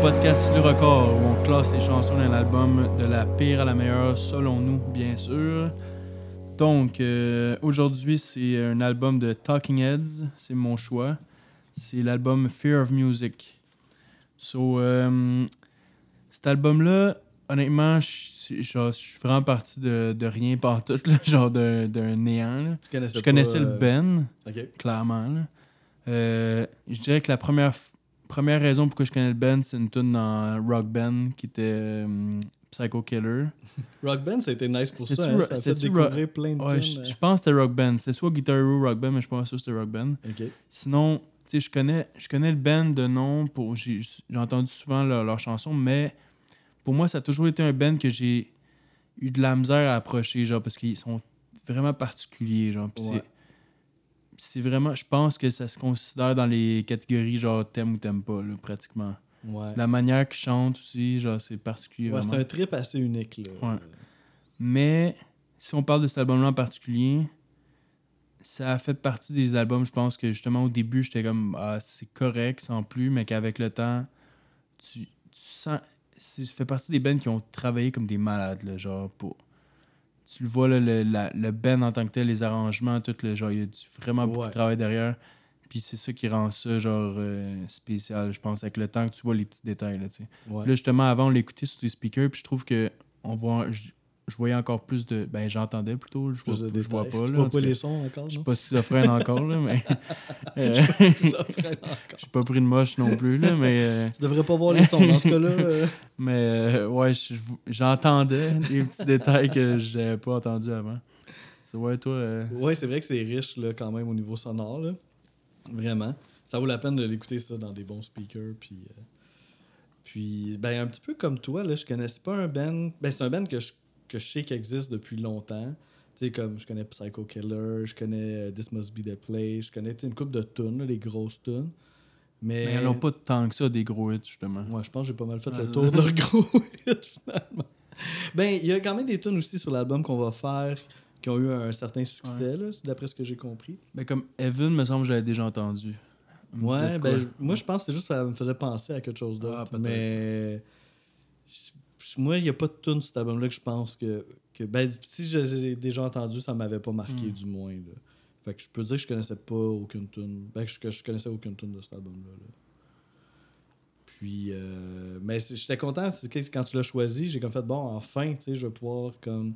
podcast Le Record où on classe les chansons d'un album de la pire à la meilleure selon nous, bien sûr. Donc, euh, aujourd'hui, c'est un album de Talking Heads. C'est mon choix. C'est l'album Fear of Music. So, euh, cet album-là, honnêtement, je suis vraiment parti de, de rien par tout, là, genre d'un néant. là. Tu connaissais Je connaissais le euh, Ben, Ok. clairement. là. Euh, je dirais que la première, f- première raison pourquoi je connais le Ben, c'est une tune dans Rock Band qui était euh, Psycho Killer. Rock Band, ça a été nice pour ça. Hein, Ça a fait découvrir plein de Ouais, tunes, je, euh. je pense que c'était Rock Band. C'était soit Guitar Hero ou Rock Band, mais je sûr que c'était Rock Band. Sinon, tu sais, je connais, je connais le band de nom, pour, j'ai, j'ai entendu souvent leur- leurs chansons, mais pour moi, ça a toujours été un band que j'ai eu de la misère à approcher, genre, parce qu'ils sont vraiment particuliers, genre. Puis Ouais. C'est, vraiment, je pense que ça se considère dans les catégories, genre, t'aimes ou t'aimes pas, là, pratiquement. Ouais. La manière qu'ils chantent aussi, genre, c'est particulier, Ouais, c'est un trip assez unique. Là. Ouais. Mais si on parle de cet album-là en particulier, ça a fait partie des albums, je pense que justement au début, j'étais comme ah, c'est correct sans plus, mais qu'avec le temps, tu, tu sens. c'est- Ça fait partie des bands qui ont travaillé comme des malades, là, genre pour. Tu le vois, là, le, la- le band en tant que tel, les arrangements, tout le genre, il y a du- vraiment beaucoup de travail derrière. Puis c'est ça qui rend ça, genre, euh, spécial, je pense, avec le temps que tu vois les petits détails, là. Ouais. Là, justement, avant, on l'écoutait sur tes speakers, puis je trouve que on voit, je, je voyais encore plus de. Ben, j'entendais plutôt, je vois, je vois pas. Tu Là, vois pas les sons encore, Je suis pas schizophrène encore, là, mais. euh, Ça freine encore. J'ai pas pris de moche non plus, là, mais. euh, Tu devrais pas voir les sons dans ce cas-là. euh. mais, euh, ouais, je- j'entendais des petits détails que j'avais pas entendus avant. C'est ouais, toi. Ouais, c'est vrai que c'est riche là, quand même au niveau sonore. Là. Vraiment. Ça vaut la peine de l'écouter ça dans des bons speakers. Puis, puis ben, un petit peu comme toi, là, je connaissais pas un band. Ben, c'est un band que je, que je sais qui depuis longtemps. Tu sais, comme je connais Psycho Killer, je connais euh, This Must Be the Place, je connais une couple de tunes, les grosses tunes. Mais, Mais ils n'ont pas tant que ça, des gros hits, justement. Ouais, je pense que j'ai pas mal fait Ouais, le tour de leur gros hit, finalement. Ben, il y a quand même des tunes aussi sur l'album qu'on va faire qui ont eu un certain succès, là, d'après ce que j'ai compris. Mais comme Evan, me semble que j'avais déjà entendu. Me Ouais, ben, je- moi, je pense que c'est juste que ça me faisait penser à quelque chose Ah, d'autre. peut-être. mais moi, il n'y a pas de tune cet album-là que je pense que. que ben, si je les ai déjà entendu, ça m'avait pas marqué, Hmm. du moins. Là. Fait que je peux dire que je connaissais pas aucune tune. Ben, que je, connaissais aucune tune de cet album-là. là. Puis, euh, mais j'étais content quand tu l'as choisi. J'ai comme fait, bon, enfin, tu sais, je vais pouvoir comme.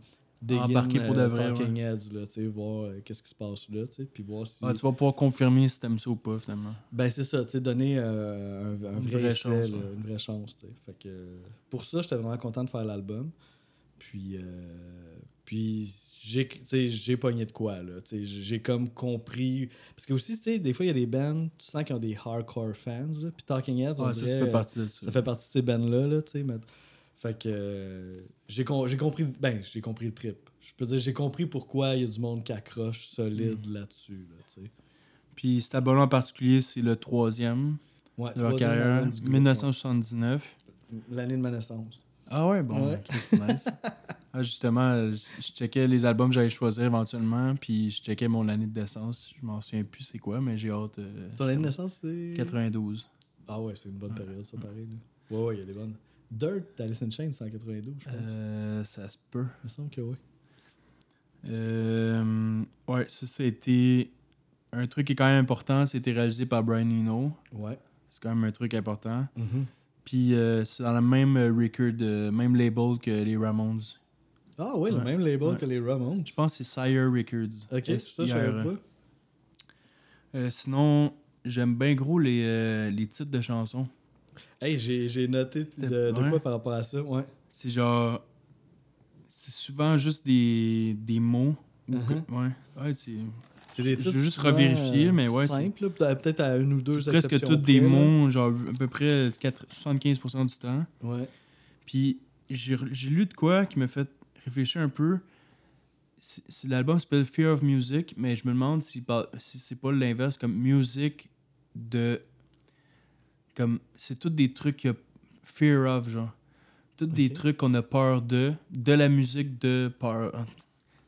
Embarquer pour de euh, vrai, Talking Heads, là, voir euh, qu'est-ce qui se passe là, tu sais, puis voir si. Ah, tu vas pouvoir confirmer si t'aimes ça ou pas, finalement. Ben, c'est ça, tu sais, donner euh, un, un Une vrai vraie essai, chance, là, ouais. une vraie chance, tu sais. Fait que pour ça, j'étais vraiment content de faire l'album. Puis, euh, puis j'ai, pogné de quoi, là. Tu sais, j'ai comme compris. Parce que aussi, tu sais, des fois, il y a des bands, tu sens qu'ils ont des hardcore fans, là. Puis Talking Heads, on Ouais, ça, ça dirait, fait partie de ça. ça fait partie de ces bands-là, là, tu sais. mais- Fait que euh, j'ai, com- j'ai compris, ben, j'ai compris le trip. Je peux dire, j'ai compris pourquoi il y a du monde qui accroche solide Mm. là-dessus, là. Puis cet album en particulier, c'est le troisième Ouais, de leur carrière, album du groupe, 1979. ouais. L'année de ma naissance. Ah ouais, bon, Ouais. ok, c'est nice. Ah, justement, je checkais les albums que j'allais choisir éventuellement, puis je checkais mon année de naissance. Je m'en souviens plus c'est quoi, mais j'ai hâte. euh, Ton année de naissance, c'est? 92. Ah ouais, c'est une bonne période, ça, pareil. Là. Ouais, ouais, il y a des bonnes. Dirt d'Alice in Chains, c'est en 92, je pense. Euh, ça se peut. Il me semble que oui. Euh, ouais, ça, c'était un truc qui est quand même important. C'était réalisé par Brian Eno. Ouais. C'est quand même un truc important. Mhm. Puis euh, c'est dans le même euh, record, même label que les Ramones. Ah ouais, le même label Ouais. que les Ramones. Je pense que c'est Sire Records. Ok, ça, je savais S-I-R-E. pas. Euh, sinon, j'aime bien gros les, les titres de chansons. Hey, j'ai noté de, de Ouais. quoi par rapport à ça, ouais. C'est genre. C'est souvent juste des, des mots. ou que- Uh-huh. ouais. Ouais, c'est. C'est des Je titres veux juste revérifier, mais ouais, là, peut-être à une ou deux C'est presque tous des mots, genre à peu près 4 75% du temps. Ouais. Puis j'ai lu de quoi qui m'a fait réfléchir un peu. L'album s'appelle Fear of Music, mais je me demande si, si c'est pas l'inverse, comme music de. Comme. C'est tous des trucs que fear of, genre. Tous des trucs qu'on a peur de, de la musique de peur.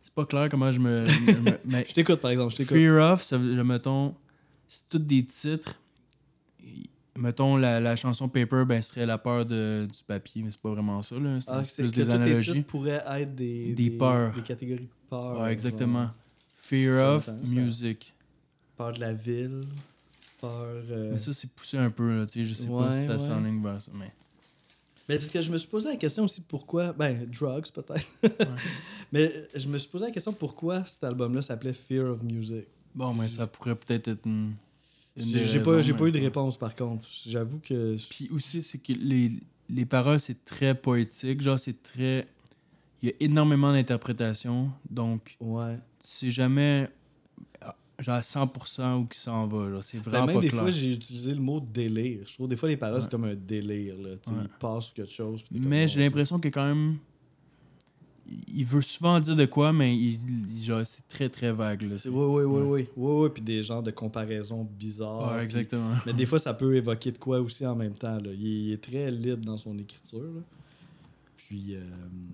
C'est pas clair comment je me. je me- mais Je t'écoute, par exemple, je t'écoute. Fear of, ça mettons, c'est tous des titres mettons, la, la chanson Paper, ben, serait la peur de, du papier, mais c'est pas vraiment ça, là. C'est Ah, plus que des analogies. titres pourraient être des, Des peurs. Des catégories de peur. Ouais, exactement. genre, Fear of music. Peur de la ville. Euh, Mais ça, c'est poussé un peu, là, tu sais. Je sais pas si ça s'enligne vers ça, mais... Mais parce que je me suis posé la question aussi pourquoi. Ben, drugs peut-être. Mais euh, je me suis posé la question pourquoi cet album-là s'appelait Fear of Music? Bon, mais ça pourrait peut-être être une... une J'ai pas, mais- pas eu de réponse par contre. J'avoue que. Puis aussi, c'est que les, les paroles, c'est très poétique. Genre, c'est très... Il y a énormément d'interprétations. Donc, Ouais. tu sais jamais... Genre à 100% où qui s'en va. C'est Ben, vraiment même pas des clair. fois, j'ai utilisé le mot délire. Je trouve des fois les paroles, Ouais. c'est comme un délire. Là. Ouais. Il passe sur quelque chose. Mais j'ai l'impression que quand même... Il veut souvent dire de quoi, mais il, genre, c'est très, très vague. Là. Oui, oui, oui, oui. Oui, oui. Puis des genres de comparaisons bizarres. Ouais, puis- exactement. Mais des fois, ça peut évoquer de quoi aussi en même temps. Là. Il, est, il est très libre dans son écriture. là. Puis, euh,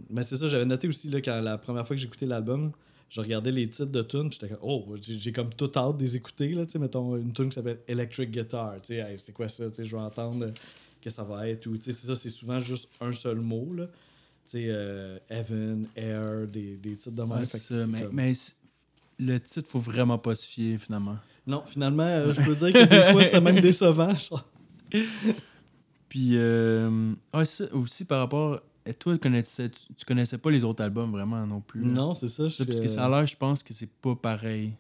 mais c'est ça, j'avais noté aussi là, quand la première fois que j'écoutais l'album, je regardais les titres de tunes, puis j'étais comme, oh, j'ai comme tout hâte de les écouter. Là, tu sais, mettons une tune qui s'appelle Electric Guitar. Tu sais, Hey, c'est quoi ça? Tu sais, Je vais entendre que ça va être. Ou, tu sais, c'est ça, c'est souvent juste un seul mot. Là. Tu sais, euh, Heaven, Air, des, des titres de même. Ça, mais, comme- mais le titre, faut vraiment pas se fier, finalement. Non, finalement, euh, je peux dire que des fois, c'était même décevant. Puis, euh, aussi par rapport. Et toi, connaissais, tu, tu connaissais pas les autres albums vraiment non plus. Non, c'est ça. Je, Parce que ça a l'air, je pense que c'est pas pareil.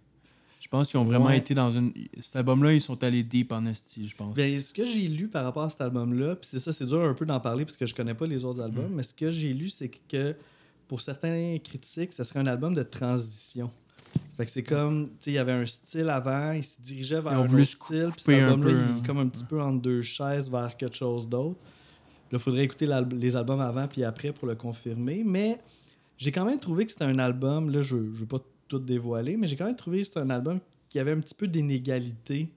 Je pense qu'ils ont vraiment Ouais. été dans une. Cet album-là, ils sont allés deep en esti, je pense. Ben, ce que j'ai lu par rapport à cet album-là, puis c'est ça, c'est dur un peu d'en parler parce que je connais pas les autres albums, Mm. mais ce que j'ai lu, c'est que pour certains critiques, ce serait un album de transition. Fait que c'est comme, tu sais, il y avait un style avant, il se dirigeait vers Ils ont un voulu autre se style, puis cet album-là, il hein. est comme un petit peu entre deux chaises vers quelque chose d'autre. Il faudrait écouter les albums avant puis après pour le confirmer, mais j'ai quand même trouvé que c'était un album, là, je, je veux pas tout dévoiler, mais j'ai quand même trouvé que c'était un album qui avait un petit peu d'inégalité.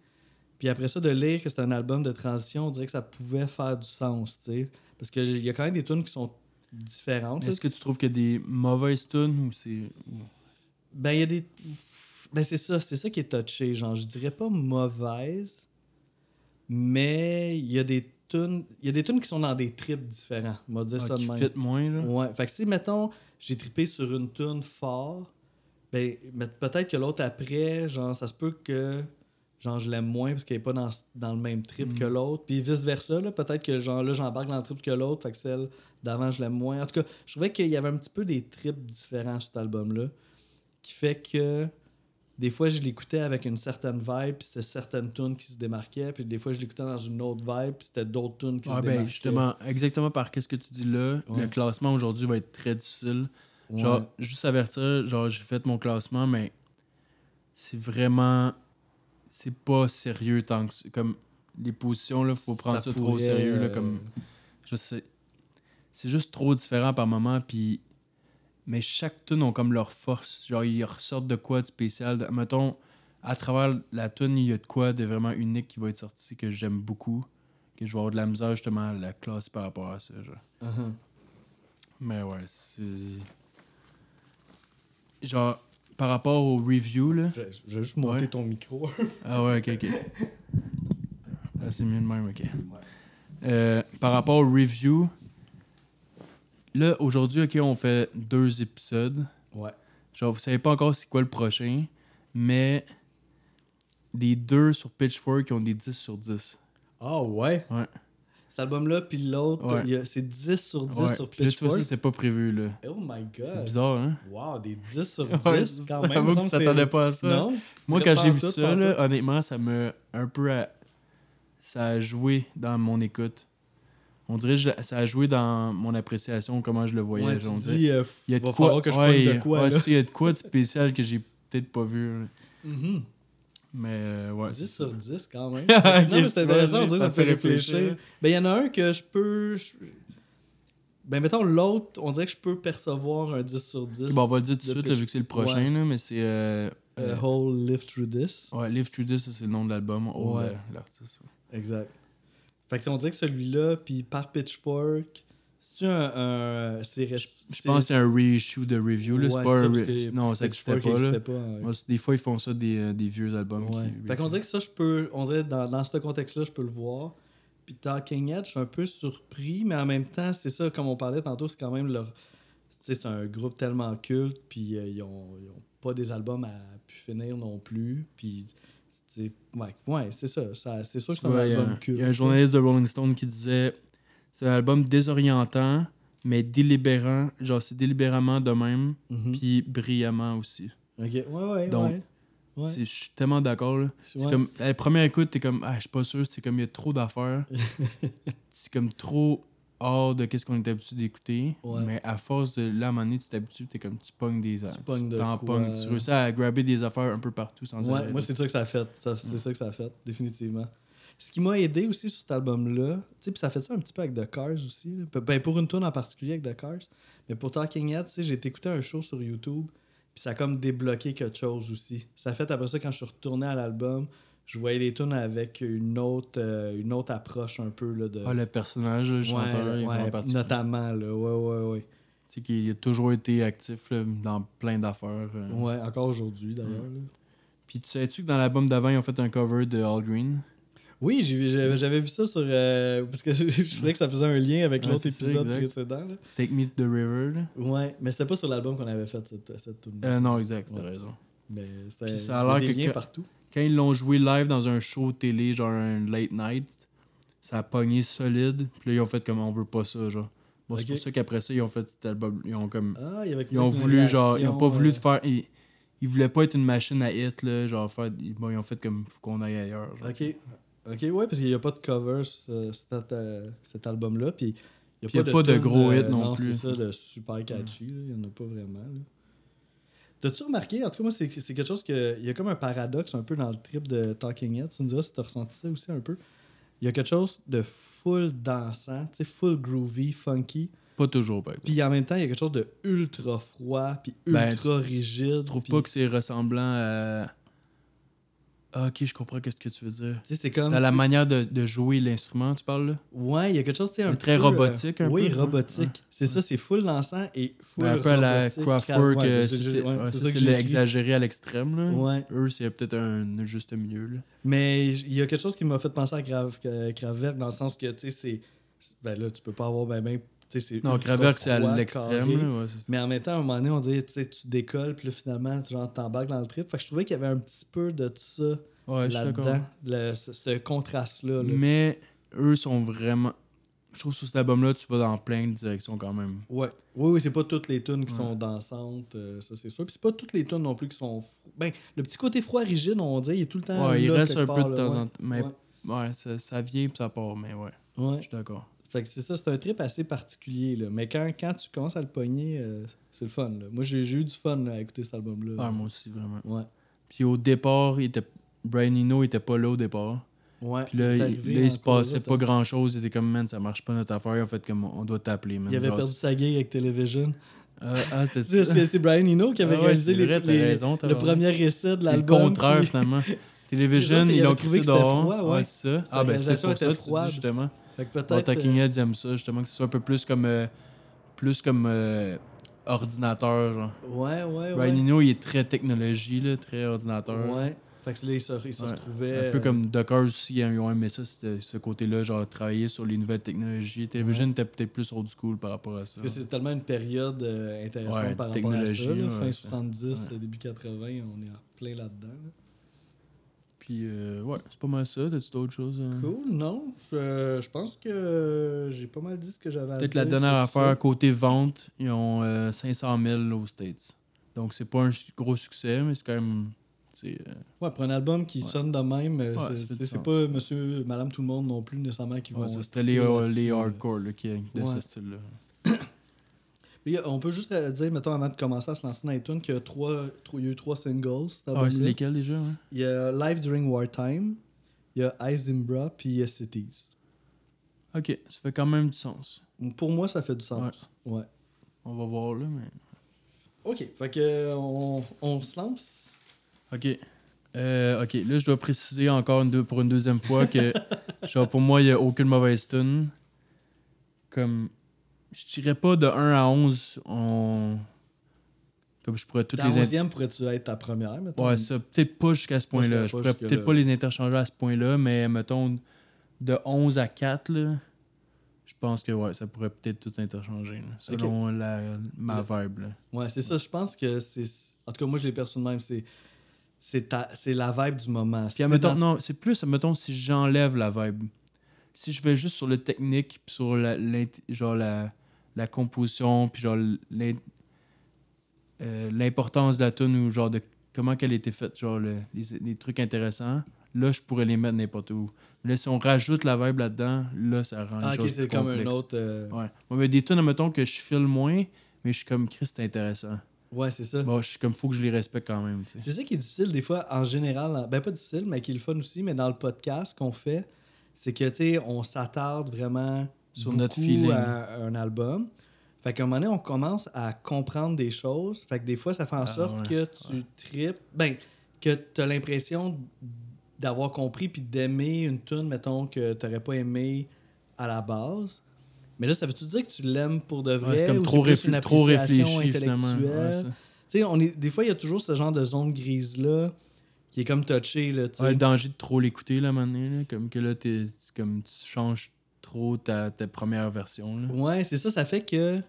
Puis après ça, de lire que c'était un album de transition, on dirait que ça pouvait faire du sens, tu sais. Parce qu'il y a quand même des tunes qui sont différentes. Est-ce que tu trouves qu'il y a des mauvaises tunes ou c'est. Ben, il y a des. Ben, c'est ça, c'est ça qui est touché. Genre, je dirais pas mauvaise, mais il y a des tunes. Il y a des tunes qui sont dans des trips différents. On va dire ah, ça de qui même. fit moins, là? Ouais. Fait que si, mettons, j'ai trippé sur une tune fort, ben, peut-être que l'autre après, genre, ça se peut que. Genre, je l'aime moins parce qu'elle est pas dans, dans le même trip Mm. que l'autre. Puis vice-versa, là, peut-être que genre là, j'embarque dans le trip que l'autre, fait que celle d'avant, je l'aime moins. En tout cas, je trouvais qu'il y avait un petit peu des trips différents sur cet album-là. Qui fait que des fois, je l'écoutais avec une certaine vibe, puis c'était certaines tunes qui se démarquaient. Puis des fois, je l'écoutais dans une autre vibe, puis c'était d'autres tunes qui Ah, se ben, démarquaient. justement, exactement par qu'est-ce que tu dis là, Ouais. le classement aujourd'hui va être très difficile. Ouais. Genre, juste avertir, genre, j'ai fait mon classement, mais c'est vraiment. C'est pas sérieux tant que. Comme les positions, là, faut prendre ça, trop au sérieux, là, euh, comme. Je sais. C'est juste trop différent par moment, puis. Mais chaque tune ont comme leur force. Genre, ils ressortent de quoi de spécial. Mettons, à travers la tune, il y a de quoi de vraiment unique qui va être sorti que j'aime beaucoup. Que je vais avoir de la misère justement à la classe par rapport à ça. Genre. Uh-huh. Mais ouais, c'est. Genre, par rapport au review, là. Je, je vais juste monter Ouais. ton micro. Ah ouais, ok, ok. Là, c'est mieux de même, ok. Euh, par rapport au review, là, aujourd'hui, ok, on fait deux épisodes. ouais. Genre, vous savez pas encore c'est quoi le prochain, mais les deux sur Pitchfork ont des 10 sur 10. Ah ouais? Ouais. Cet album-là, puis l'autre, Ouais. c'est 10 sur 10 Ouais. sur Puis là, tu vois, ça, Pitchfork. c'était pas prévu, là. Oh my C'est god. bizarre, hein? Wow, des 10 sur 10 Ouais, c'est quand ça. même. Me tu c'est- t'attendais pas à ça. Non? Moi, quand j'ai vu ça, là, honnêtement, ça m'a un peu. à- Ça a joué dans mon écoute. On dirait que ça a joué dans mon appréciation, comment je le voyais. Ouais, on dis, euh, il y a de va quoi, falloir que je ouais, de quoi, ouais, il y a de quoi de spécial que j'ai peut-être pas vu. Mhm. Mais euh, ouais. 10 c'est sur ça. 10 quand même. C'est intéressant, ça ça me fait réfléchir. réfléchir. Ben, il y en a un que je peux. je- Ben, mettons l'autre, on dirait que je peux percevoir un 10 sur 10. Ok, bon, on va le dire tout de suite, là, vu que c'est le prochain, là, mais c'est. Euh, euh, Whole Live Through This. ouais, Live Through This, c'est le nom de l'album. Oh, Ouais. l'artiste. Exact. Fait que on dirait que celui-là, puis par Pitchfork, c'est un. un c'est Je pense que c'est un reissue de review. Là. c'est pas un re- Non, ça n'existait pas. Là. pas, hein. Des fois, ils font ça des, euh, des vieux albums. Ouais. qui Fait qu'on dirait que ça, je peux. On dirait dans, dans ce contexte-là, je peux le voir. Puis Talking Head, je suis un peu surpris, mais en même temps, c'est ça, comme on parlait tantôt, c'est quand même leur. C'est un groupe tellement culte, puis euh, ils, ont, ils ont pas des albums à pu finir non plus. Puis, c'est ouais, ouais, c'est ça, ça. C'est sûr que c'est un album il y a un journaliste de Rolling Stone qui disait c'est un album désorientant, mais délibérant. Genre, c'est délibérément de même, Mhm. puis brillamment aussi. Ok, ouais, ouais, Donc, ouais. Ouais. C'est- Je suis tellement d'accord. C'est comme, à la première écoute, t'es comme, ah, je suis pas sûr, c'est comme, il y a trop d'affaires. c'est comme trop hors de qu'est-ce qu'on est habitué d'écouter. Ouais. Mais à force de là, à un moment donné, tu t'habitues, t'es comme, tu pognes des Tu pognes de quoi. pognes. Tu réussis à grabber des affaires un peu partout sans Ouais, arrêt, moi, c'est ça que ça a fait. Ça- C'est ça que ça a fait, définitivement. Ce qui m'a aidé aussi sur cet album-là, tu sais, puis ça fait ça un petit peu avec The Cars aussi. là. Ben, pour une tune en particulier avec The Cars. Mais pour Talking Head, tu sais, j'ai écouté un show sur YouTube, puis ça a comme débloqué quelque chose aussi. Ça a fait après ça, quand je suis retourné à l'album, je voyais les tunes avec une autre, euh, une autre approche un peu là, de. Ah, le personnage, le Ouais, chanteur, ouais, particulier. notamment, là. Ouais, ouais, ouais. Tu sais qu'il a toujours été actif là, dans plein d'affaires. euh. Ouais, encore aujourd'hui, d'ailleurs. Puis tu sais-tu que dans l'album d'avant, ils ont fait un cover de All Green? Oui, j'avais vu ça sur. euh, parce que je trouvais que ça faisait un lien avec Ouais, l'autre ça, épisode précédent. là. Take Me to the River. là. Ouais, mais c'était pas sur l'album qu'on avait fait cette, cette tune. Euh, non, exact, t'as Ouais. raison. Mais c'était. Puis ça a l'air que que- partout. Quand ils l'ont joué live dans un show télé, genre un late night, ça a pogné solide. Puis là, ils ont fait comme on veut pas ça, genre. Bon, c'est pour ça qu'après ça, ils ont fait cet album. Ils ont comme. Ah, il y avait Ils ont voulu, genre, ils ont pas voulu euh, de faire. Ils, ils voulaient pas être une machine à hit, là. Genre, faire. ils- Bon, ils ont fait comme faut qu'on aille ailleurs. genre. Ok. Ok, ouais, parce qu'il n'y a pas de cover sur euh, cet, euh, cet album-là. Puis il Puis il y a pas de tune, gros hits non plus, C'est ça, de super catchy. Il n'y en a pas vraiment. là. T'as-tu remarqué, en tout cas, moi, c'est c'est quelque chose que. Il y a comme un paradoxe un peu dans le trip de Talking Head. Tu me diras si t'as ressenti ça aussi un peu. Il y a quelque chose de full dansant, tu sais, full groovy, funky. Pas toujours, par exemple. Puis en même temps, il y a quelque chose de ultra froid, puis Ben, ultra rigide. Je trouve pas que c'est ressemblant à. Ah, ok, je comprends qu'est-ce que tu veux dire. Tu sais, c'est comme. Dans la manière de, de jouer l'instrument, tu parles là? Ouais, il y a quelque chose, tu sais, un C'est très peu, euh, robotique, un oui, peu, ouais. robotique. Ouais. C'est ça, c'est full dansant et full Ben, un peu à la. Kraftwerk, Ouais, c'est- l'exagéré à l'extrême. là. Ouais. Eux, c'est peut-être un juste milieu. Là. Mais il y a quelque chose qui m'a fait penser à Krav- euh, dans le sens que, tu sais, c'est. Ben là, tu peux pas avoir ben ben. Non, Kraftwerk, c'est à l'extrême. ouais. Mais en même temps, à un moment donné, on dirait, tu décolles, puis là, finalement, tu t'embarques dans le trip. Fait que je trouvais qu'il y avait un petit peu de ça Ouais, là-dedans. ce, ce contraste-là. là. Mais eux sont vraiment. Je trouve que sur cet album-là, tu vas dans plein de directions quand même. Ouais. Oui, oui, c'est pas toutes les tunes qui Ouais. sont dansantes, euh, ça c'est sûr. Puis c'est pas toutes les tunes non plus qui sont. Ben, le petit côté froid rigide, on dirait, il est tout le temps. Ouais, il là, reste quelque un peu de temps en temps. Mais Ouais. ça, ça vient puis ça part. Mais ouais, Ouais. je suis d'accord. Fait que c'est ça, c'est un trip assez particulier. Là. Mais quand, quand tu commences à le pogner, euh, c'est le fun. là. Moi, j'ai eu du fun là, à écouter cet album-là. Ah, moi aussi, vraiment. Ouais. Puis au départ, il était... Brian Eno était pas là au départ. Ouais. Puis là, il, là, il se encore passait pas grand chose. Il était comme, man, ça marche pas notre affaire. En fait, comme on doit t'appeler. Il avait Genre, perdu sa gig avec Television. Ah, ah, c'était ça. C'est c'est Brian Eno qui avait Ah réalisé les, vrai, t'as les- raison, t'as le premier essai de C'est le l'album. contraire, puis- finalement. Autres, ils l'ont trouvé dehors. froid, ouais. ouais, c'est ça. Ah, ben, c'est pour ça, était tu dis, justement. Fait que Bon. Talking euh, Heads aime ça, justement, que ce soit un peu plus comme. euh, plus comme euh, ordinateur, genre. Ouais, ouais, ouais. Eno, il est très technologie, là, très ordinateur. Ouais. Fait que là, il se, il se Ouais. retrouvait. Un peu euh, comme Docker aussi, ils ont aimé ça, c'était ce côté-là, genre travailler sur les nouvelles technologies. Television était peut-être plus old school par rapport à ça. Parce que c'est tellement une période euh, intéressante Ouais, par rapport à ça. là. fin c'est- 70, ouais. début 80, on est en plein là-dedans. là. Puis, euh, ouais, c'est pas mal ça. T'as-tu d'autres choses? euh? Cool, non. Je, je pense que j'ai pas mal dit ce que j'avais à dire. Peut-être la dernière affaire, ça. côté vente, ils ont euh, 500 000 aux States. Donc, c'est pas un gros succès, mais c'est quand même. euh, Ouais, pour un album qui Ouais. sonne de même, Ouais, c'est- pas monsieur, madame, tout le monde non plus nécessairement qui ouais, ça, C'était les, hardcore là, qui, de ce style-là. Puis, on peut juste euh, dire, mettons, avant de commencer à se lancer dans les tunes, qu'il y a trois, trois- il y a eu trois singles. Ah, ouais, c'est lesquels déjà? ouais? Il y a Live During Wartime, il y a Izimbra, puis il y a Cities. Ok, ça fait quand même du sens. Pour moi, ça fait du sens. Ouais. On va voir là, mais. Ok, fait que on, on se lance. Ok. Euh, ok, là, je dois préciser encore une deux- pour une deuxième fois que, genre, pour moi, il n'y a aucune mauvaise tune. Comme, je dirais pas de 1 à 11, on. Comme je pourrais toutes Ta les. in- onzième pourrais-tu être ta première, mettons? Ouais, ça, peut-être pas jusqu'à ce point-là. Je pourrais peut-être pas les interchanger à ce point-là, mais mettons, de 11 à 4, là, je pense que ouais, ça pourrait peut-être tout interchanger, là, selon la, ma vibe. Là. Ouais, c'est ça. Je pense que c'est. En tout cas, moi, je l'ai perçu de même. C'est. C'est, ta... c'est la vibe du moment. Puis, admettons, non, c'est plus, admettons, si j'enlève la vibe. Si je vais juste sur le technique, puis sur la, genre la, la composition, puis genre euh, l'importance de la tune ou genre de comment qu'elle a été faite, genre les, les, trucs intéressants, là, je pourrais les mettre n'importe où. Mais là, si on rajoute la vibe là-dedans, là, ça rend ah, ok, c'est comme un autre... Euh, ouais. mais des tunes, admettons que je file moins, mais je suis comme, Chris, c'est intéressant. Ouais, c'est ça. Bon, je suis comme, faut que je les respecte quand même. C'est ça qui est difficile des fois, en général. Ben, pas difficile, mais qui est le fun aussi, mais dans le podcast qu'on fait, c'est que, tu sais, on s'attarde vraiment sur notre feeling à un album. Fait qu'à un moment donné, on commence à comprendre des choses. Fait que des fois, ça fait en ah, sorte que tu tripes. Ben, que tu as l'impression d'avoir compris puis d'aimer une tune, mettons, que tu n'aurais pas aimé à la base. Mais là, ça veut-tu dire que tu l'aimes pour de vrai? c'est comme trop, trop réfléchi, finalement. on est, des fois, il y a toujours ce genre de zone grise-là qui est comme touché. Là, ouais, le danger de trop l'écouter, là, maintenant. Comme que là, es, comme tu changes trop ta, ta première version. Là. Ouais, c'est ça. Ça fait que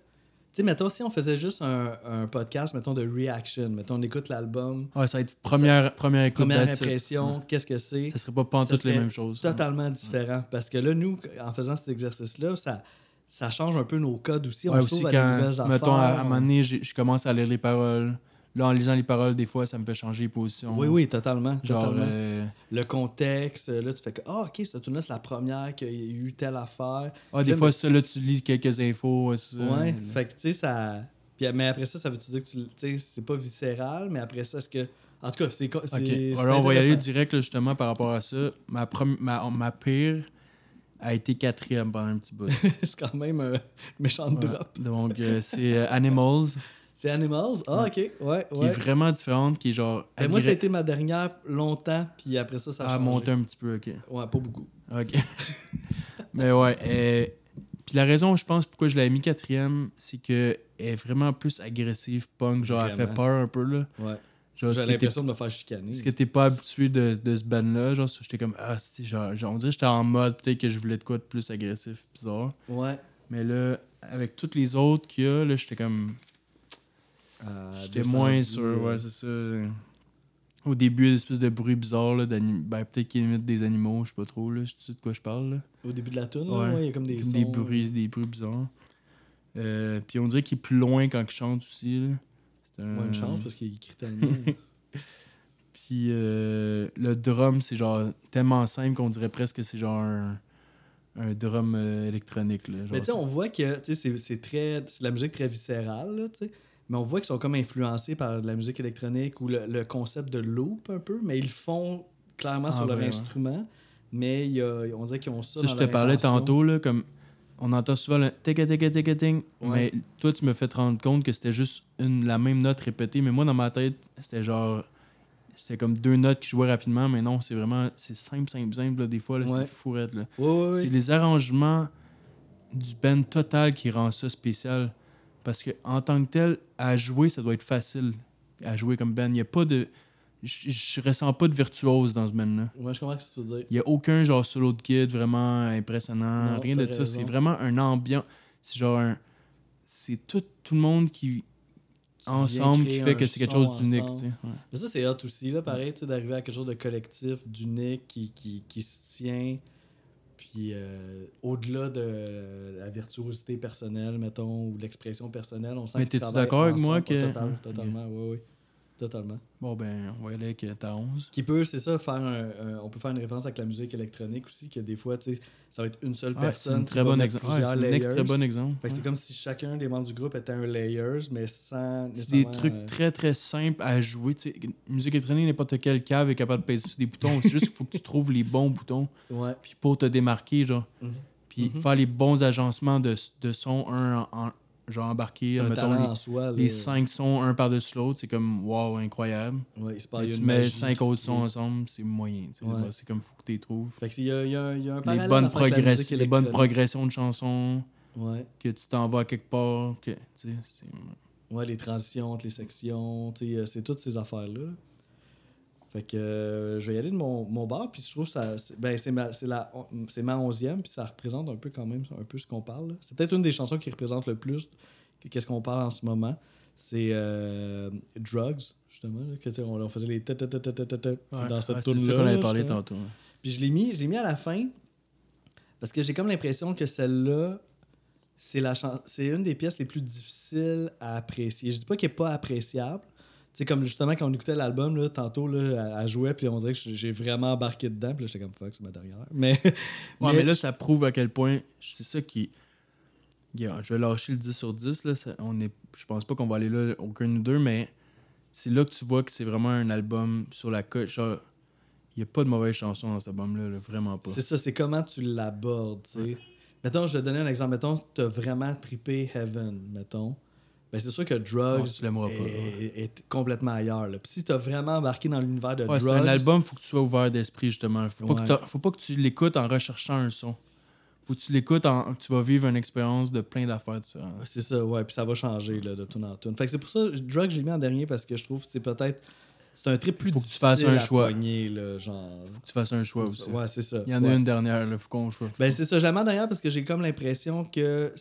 sais, mettons, si on faisait juste un, podcast, mettons, de reaction, mettons, on écoute l'album. Ouais, ça va être première, première écoute. Première impression, qu'est-ce que c'est? Ça serait pas pas toutes les mêmes choses. Totalement différent. Parce que là, nous, en faisant cet exercice-là, ça, ça change un peu nos codes aussi. on aussi quand, mettons, à, à un moment donné, je commence à lire les paroles Là, en lisant les paroles, des fois, ça me fait changer position. Oui, oui, totalement. Genre, euh, Le contexte, là, tu fais que, ah, ok, cette tune-là, c'est la première qu'il y a eu telle affaire. Ah, des fois, ça, là, tu lis quelques infos. Ça, ouais, fait que, tu sais, ça. Puis, mais après ça, ça veut dire que tu sais, c'est pas viscéral, mais après ça, est-ce que. En tout cas, c'est. Ok. Alors, on va y aller direct, justement, par rapport à ça. Ma, ma, ma pire a été quatrième pendant un petit bout. c'est quand même un méchant drop. Donc, euh, c'est euh, Animals. C'est Animals? Ah, ok. Ouais, ouais. Qui est vraiment différente, qui est genre. Ben, moi, ça a été ma dernière longtemps, puis après ça, ça a, a monté un petit peu, ok. Ouais, pas beaucoup. Ok. Mais ouais. Euh, puis la raison, je pense, pourquoi je l'ai mis quatrième, c'est qu'elle est vraiment plus agressive, punk, genre, elle fait peur un peu, là. Ouais. J'ai l'impression de me faire chicaner. Est-ce que t'es pas habitué de, de ce band-là? Genre, j'étais comme, ah, genre, genre, on dirait que j'étais en mode, peut-être que je voulais de quoi de plus agressif, bizarre. Ouais. Mais là, avec toutes les autres qu'il y a, là, j'étais comme, J'étais moins sûr, ouais, c'est ça. Au début, une espèce de bruit bizarre, là, ben, peut-être qu'ils imitent des animaux, je sais pas trop, là. Tu sais de quoi je parle, là? Au début de la tune, ouais. il y a comme des Des bruits, des bruits bizarres. Euh, puis on dirait qu'il est plus loin quand il chante aussi, là. C'est un... Moins de chance parce qu'il écrit tellement. puis euh, le drum, c'est genre tellement simple qu'on dirait presque que c'est genre un, un drum euh, électronique, là. Mais tu sais, on voit que c'est très... C'est la musique très viscérale, tu sais mais on voit qu'ils sont comme influencés par la musique électronique ou le, concept de loop un peu, mais ils le font clairement sur leur instrument. Mais y a, on dirait qu'ils ont ça. ça je te parlais tantôt, là, comme on entend souvent le tic tic tic tic mais toi, tu me fais te rendre compte que c'était juste une, la même note répétée. Mais moi, dans ma tête, c'était genre. C'était comme deux notes qui jouaient rapidement, mais non, c'est vraiment. C'est simple, simple, simple. Là, des fois, là, c'est fourrette. Là. c'est les arrangements du band total qui rend ça spécial. Parce que en tant que tel, à jouer, ça doit être facile. À jouer comme Ben. Il n'y a pas de. Je, ressens pas de virtuose dans ce band-là. Moi, je comprends ce que tu veux dire. Il n'y a aucun genre solo de kid vraiment impressionnant. rien de ça. C'est vraiment un ambiance. C'est genre un. C'est tout, tout le monde qui. ensemble qui fait que c'est quelque chose d'unique. Mais ça, c'est hot aussi, là, pareil, d'arriver à quelque chose de collectif, d'unique, qui, qui, qui se tient puis euh, au-delà de la virtuosité personnelle, mettons, ou l'expression personnelle, on sent Mais t'es-tu d'accord avec moi que. totalement, oui, oui. Totalement. Bon, ben, on va aller avec ta 11. Qui peut, c'est ça, faire un, on peut faire une référence avec la musique électronique aussi, que des fois, tu sais, ça va être une seule personne. C'est un très bon exemple. c'est un très bon exemple. c'est comme si chacun des membres du groupe était un layers, mais sans. C'est des trucs euh, très très simples à jouer. sais musique électronique, n'importe quel cave est capable de peser sur des boutons. C'est juste qu'il faut que tu trouves les bons boutons. Ouais. Puis pour te démarquer, genre. Mhm. Puis mhm. faire les bons agencements de, de son un en, genre embarqué, mettons, les, les, cinq sons un par-dessus l'autre, c'est comme wow, incroyable. Ouais, tu mets cinq autres sons ensemble, c'est moyen. C'est comme faut que tu les trouves. Fait que y a, y a, y a un les bonnes, progress les bonnes progressions de chansons ouais. que tu t'envoies quelque part. Que, ouais, les transitions entre les sections, euh, c'est toutes ces affaires-là. Fait que euh, je vais y aller de mon, mon bar, puis je trouve ça. c'est- Ben, c'est ma, c'est la, c'est ma onzième, puis ça représente un peu quand même un peu ce qu'on parle. là. C'est peut-être une des chansons qui représente le plus qu'est-ce qu'on parle en ce moment. C'est euh, Drugs, justement. Là, que, on, on faisait les ta ta ta ta ta ta ta, c'est Ouais, dans cette ouais, c'est tune ça là qu'on avait parlé justement. tantôt. Puis je l'ai mis, je l'ai mis à la fin parce que j'ai comme l'impression que celle-là, c'est la chan- c'est une des pièces les plus difficiles à apprécier. Je dis pas qu'elle est pas appréciable. Sais, comme justement quand on écoutait l'album, là, tantôt, là, elle, jouait, puis on dirait que j'ai vraiment embarqué dedans. Puis là, j'étais comme fuck, c'est ma dernière. Mais, Ouais, mais là, ça prouve à quel point. C'est ça qui. Je vais lâcher le 10 sur 10. Là, ça- on est, je pense pas qu'on va aller là, aucun ou deux, mais c'est là que tu vois que c'est vraiment un album sur la coche. Genre, il n'y a pas de mauvaise chanson dans cet album-là, là, vraiment pas. c'est ça, c'est comment tu l'abordes, tu sais. Mettons, je vais te donner un exemple. Mettons, tu as vraiment trippé Heaven, mettons. Ben, c'est sûr que Drugs pas, est, est complètement ailleurs. là. Puis si tu as vraiment embarqué dans l'univers de Ouais, Drugs... c'est un album, faut que tu sois ouvert d'esprit, justement. Faut, pas que Ouais. faut pas que tu l'écoutes en recherchant un son. Faut que tu l'écoutes en que tu vas vivre une expérience de plein d'affaires différentes. C'est ça, ouais, puis ça va changer là, de tune en tune. Fait que c'est pour ça, Drug, je l'ai mis en dernier parce que je trouve que c'est peut-être. C'est un trip plus Faut que tu difficile fasses un à choix. pogner, là, genre. Faut que tu fasses un choix aussi. Ouais, c'est ça. Il y en ouais. a une dernière, là, faut qu'on choisit. Ben, c'est ça, je la mets en dernière parce que j'ai comme l'impression que.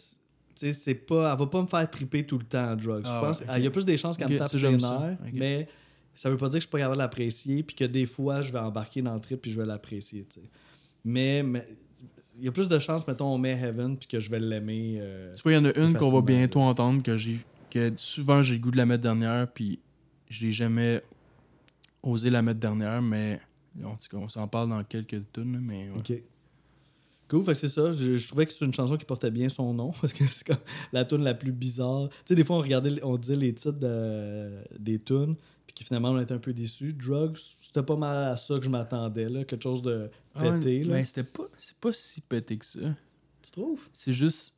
Tu sais, c'est pas. Elle va pas me faire triper tout le temps, Drug. Ah je pense. ouais, Il y a plus des chances qu'elle me tape sur les nerfs, mais ça veut pas dire que je suis pas capable de l'apprécier, puis que des fois, je vais embarquer dans le trip, puis je vais l'apprécier, tu sais. Mais. mais il y a plus de chances, mettons, on met Heaven, puis que je vais l'aimer. euh, Tu vois, il y en a une qu'on va bientôt là. entendre que j'ai que souvent j'ai le goût de la mettre dernière, puis je l'ai jamais osé la mettre dernière, mais on s'en parle dans quelques tunes, mais ouais. Cool, fait c'est ça. Je, je trouvais que c'est une chanson qui portait bien son nom parce que c'est comme la tune la plus bizarre. Tu sais, des fois, on regardait, on disait les titres de- des tunes, puis que finalement, on était un peu déçus. Drugs, c'était pas mal à ça que je m'attendais, là. Quelque chose de Ah pété, là. Mais c'était pas, c'est pas si pété que ça. Tu trouves? C'est juste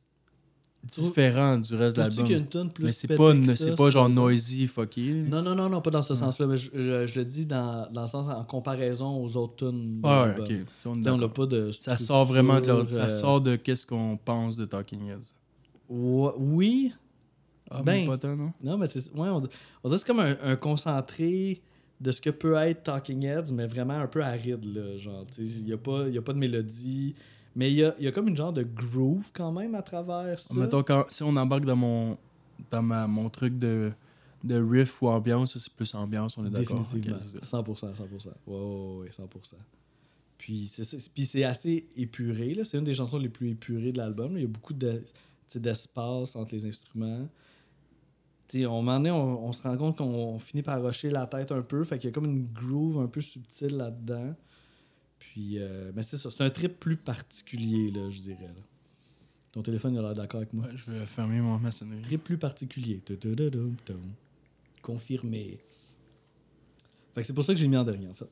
différent du reste de l'album. une tune plus Mais c'est pas, c'est pas genre noisy, fucky. Non, non, non, non, pas dans ce Ouais. sens-là, mais je, le dis dans, dans le sens en comparaison aux autres tunes. l'album. ok. Ça, on pas de. Ça sort vraiment de Ça euh, sort de qu'est-ce qu'on pense de Talking Heads. oui, Ah, Ben, pas tant, non? Non, mais c'est. Ouais, on, dirait c'est comme un, concentré de ce que peut être Talking Heads, mais vraiment un peu aride, là. Genre, il n'y a pas de mélodie. Mais il y a, y a comme une genre de groove quand même à travers ça. Mettons, quand, si on embarque dans mon, dans ma, mon truc de, de riff ou ambiance, ça, c'est plus ambiance, on est d'accord. Définitivement. Ok, c'est ça. 100%, 100%. Ouais, ouais, ouais, 100%. Puis c'est, assez épuré, là. C'est une des chansons les plus épurées de l'album. Il y a beaucoup de, d'espace entre les instruments. On, donné, on, on se rend compte qu'on finit par rusher la tête un peu. Fait qu'il y a comme une groove un peu subtile là-dedans. Puis, euh, mais c'est ça. C'est un trip plus particulier, là, je dirais. là. Ton téléphone, il a l'air d'accord avec moi. Ouais, je vais fermer mon maçonnerie. Trip plus particulier. Confirmé. Fait que c'est pour ça que j'ai mis en dernier, en fait.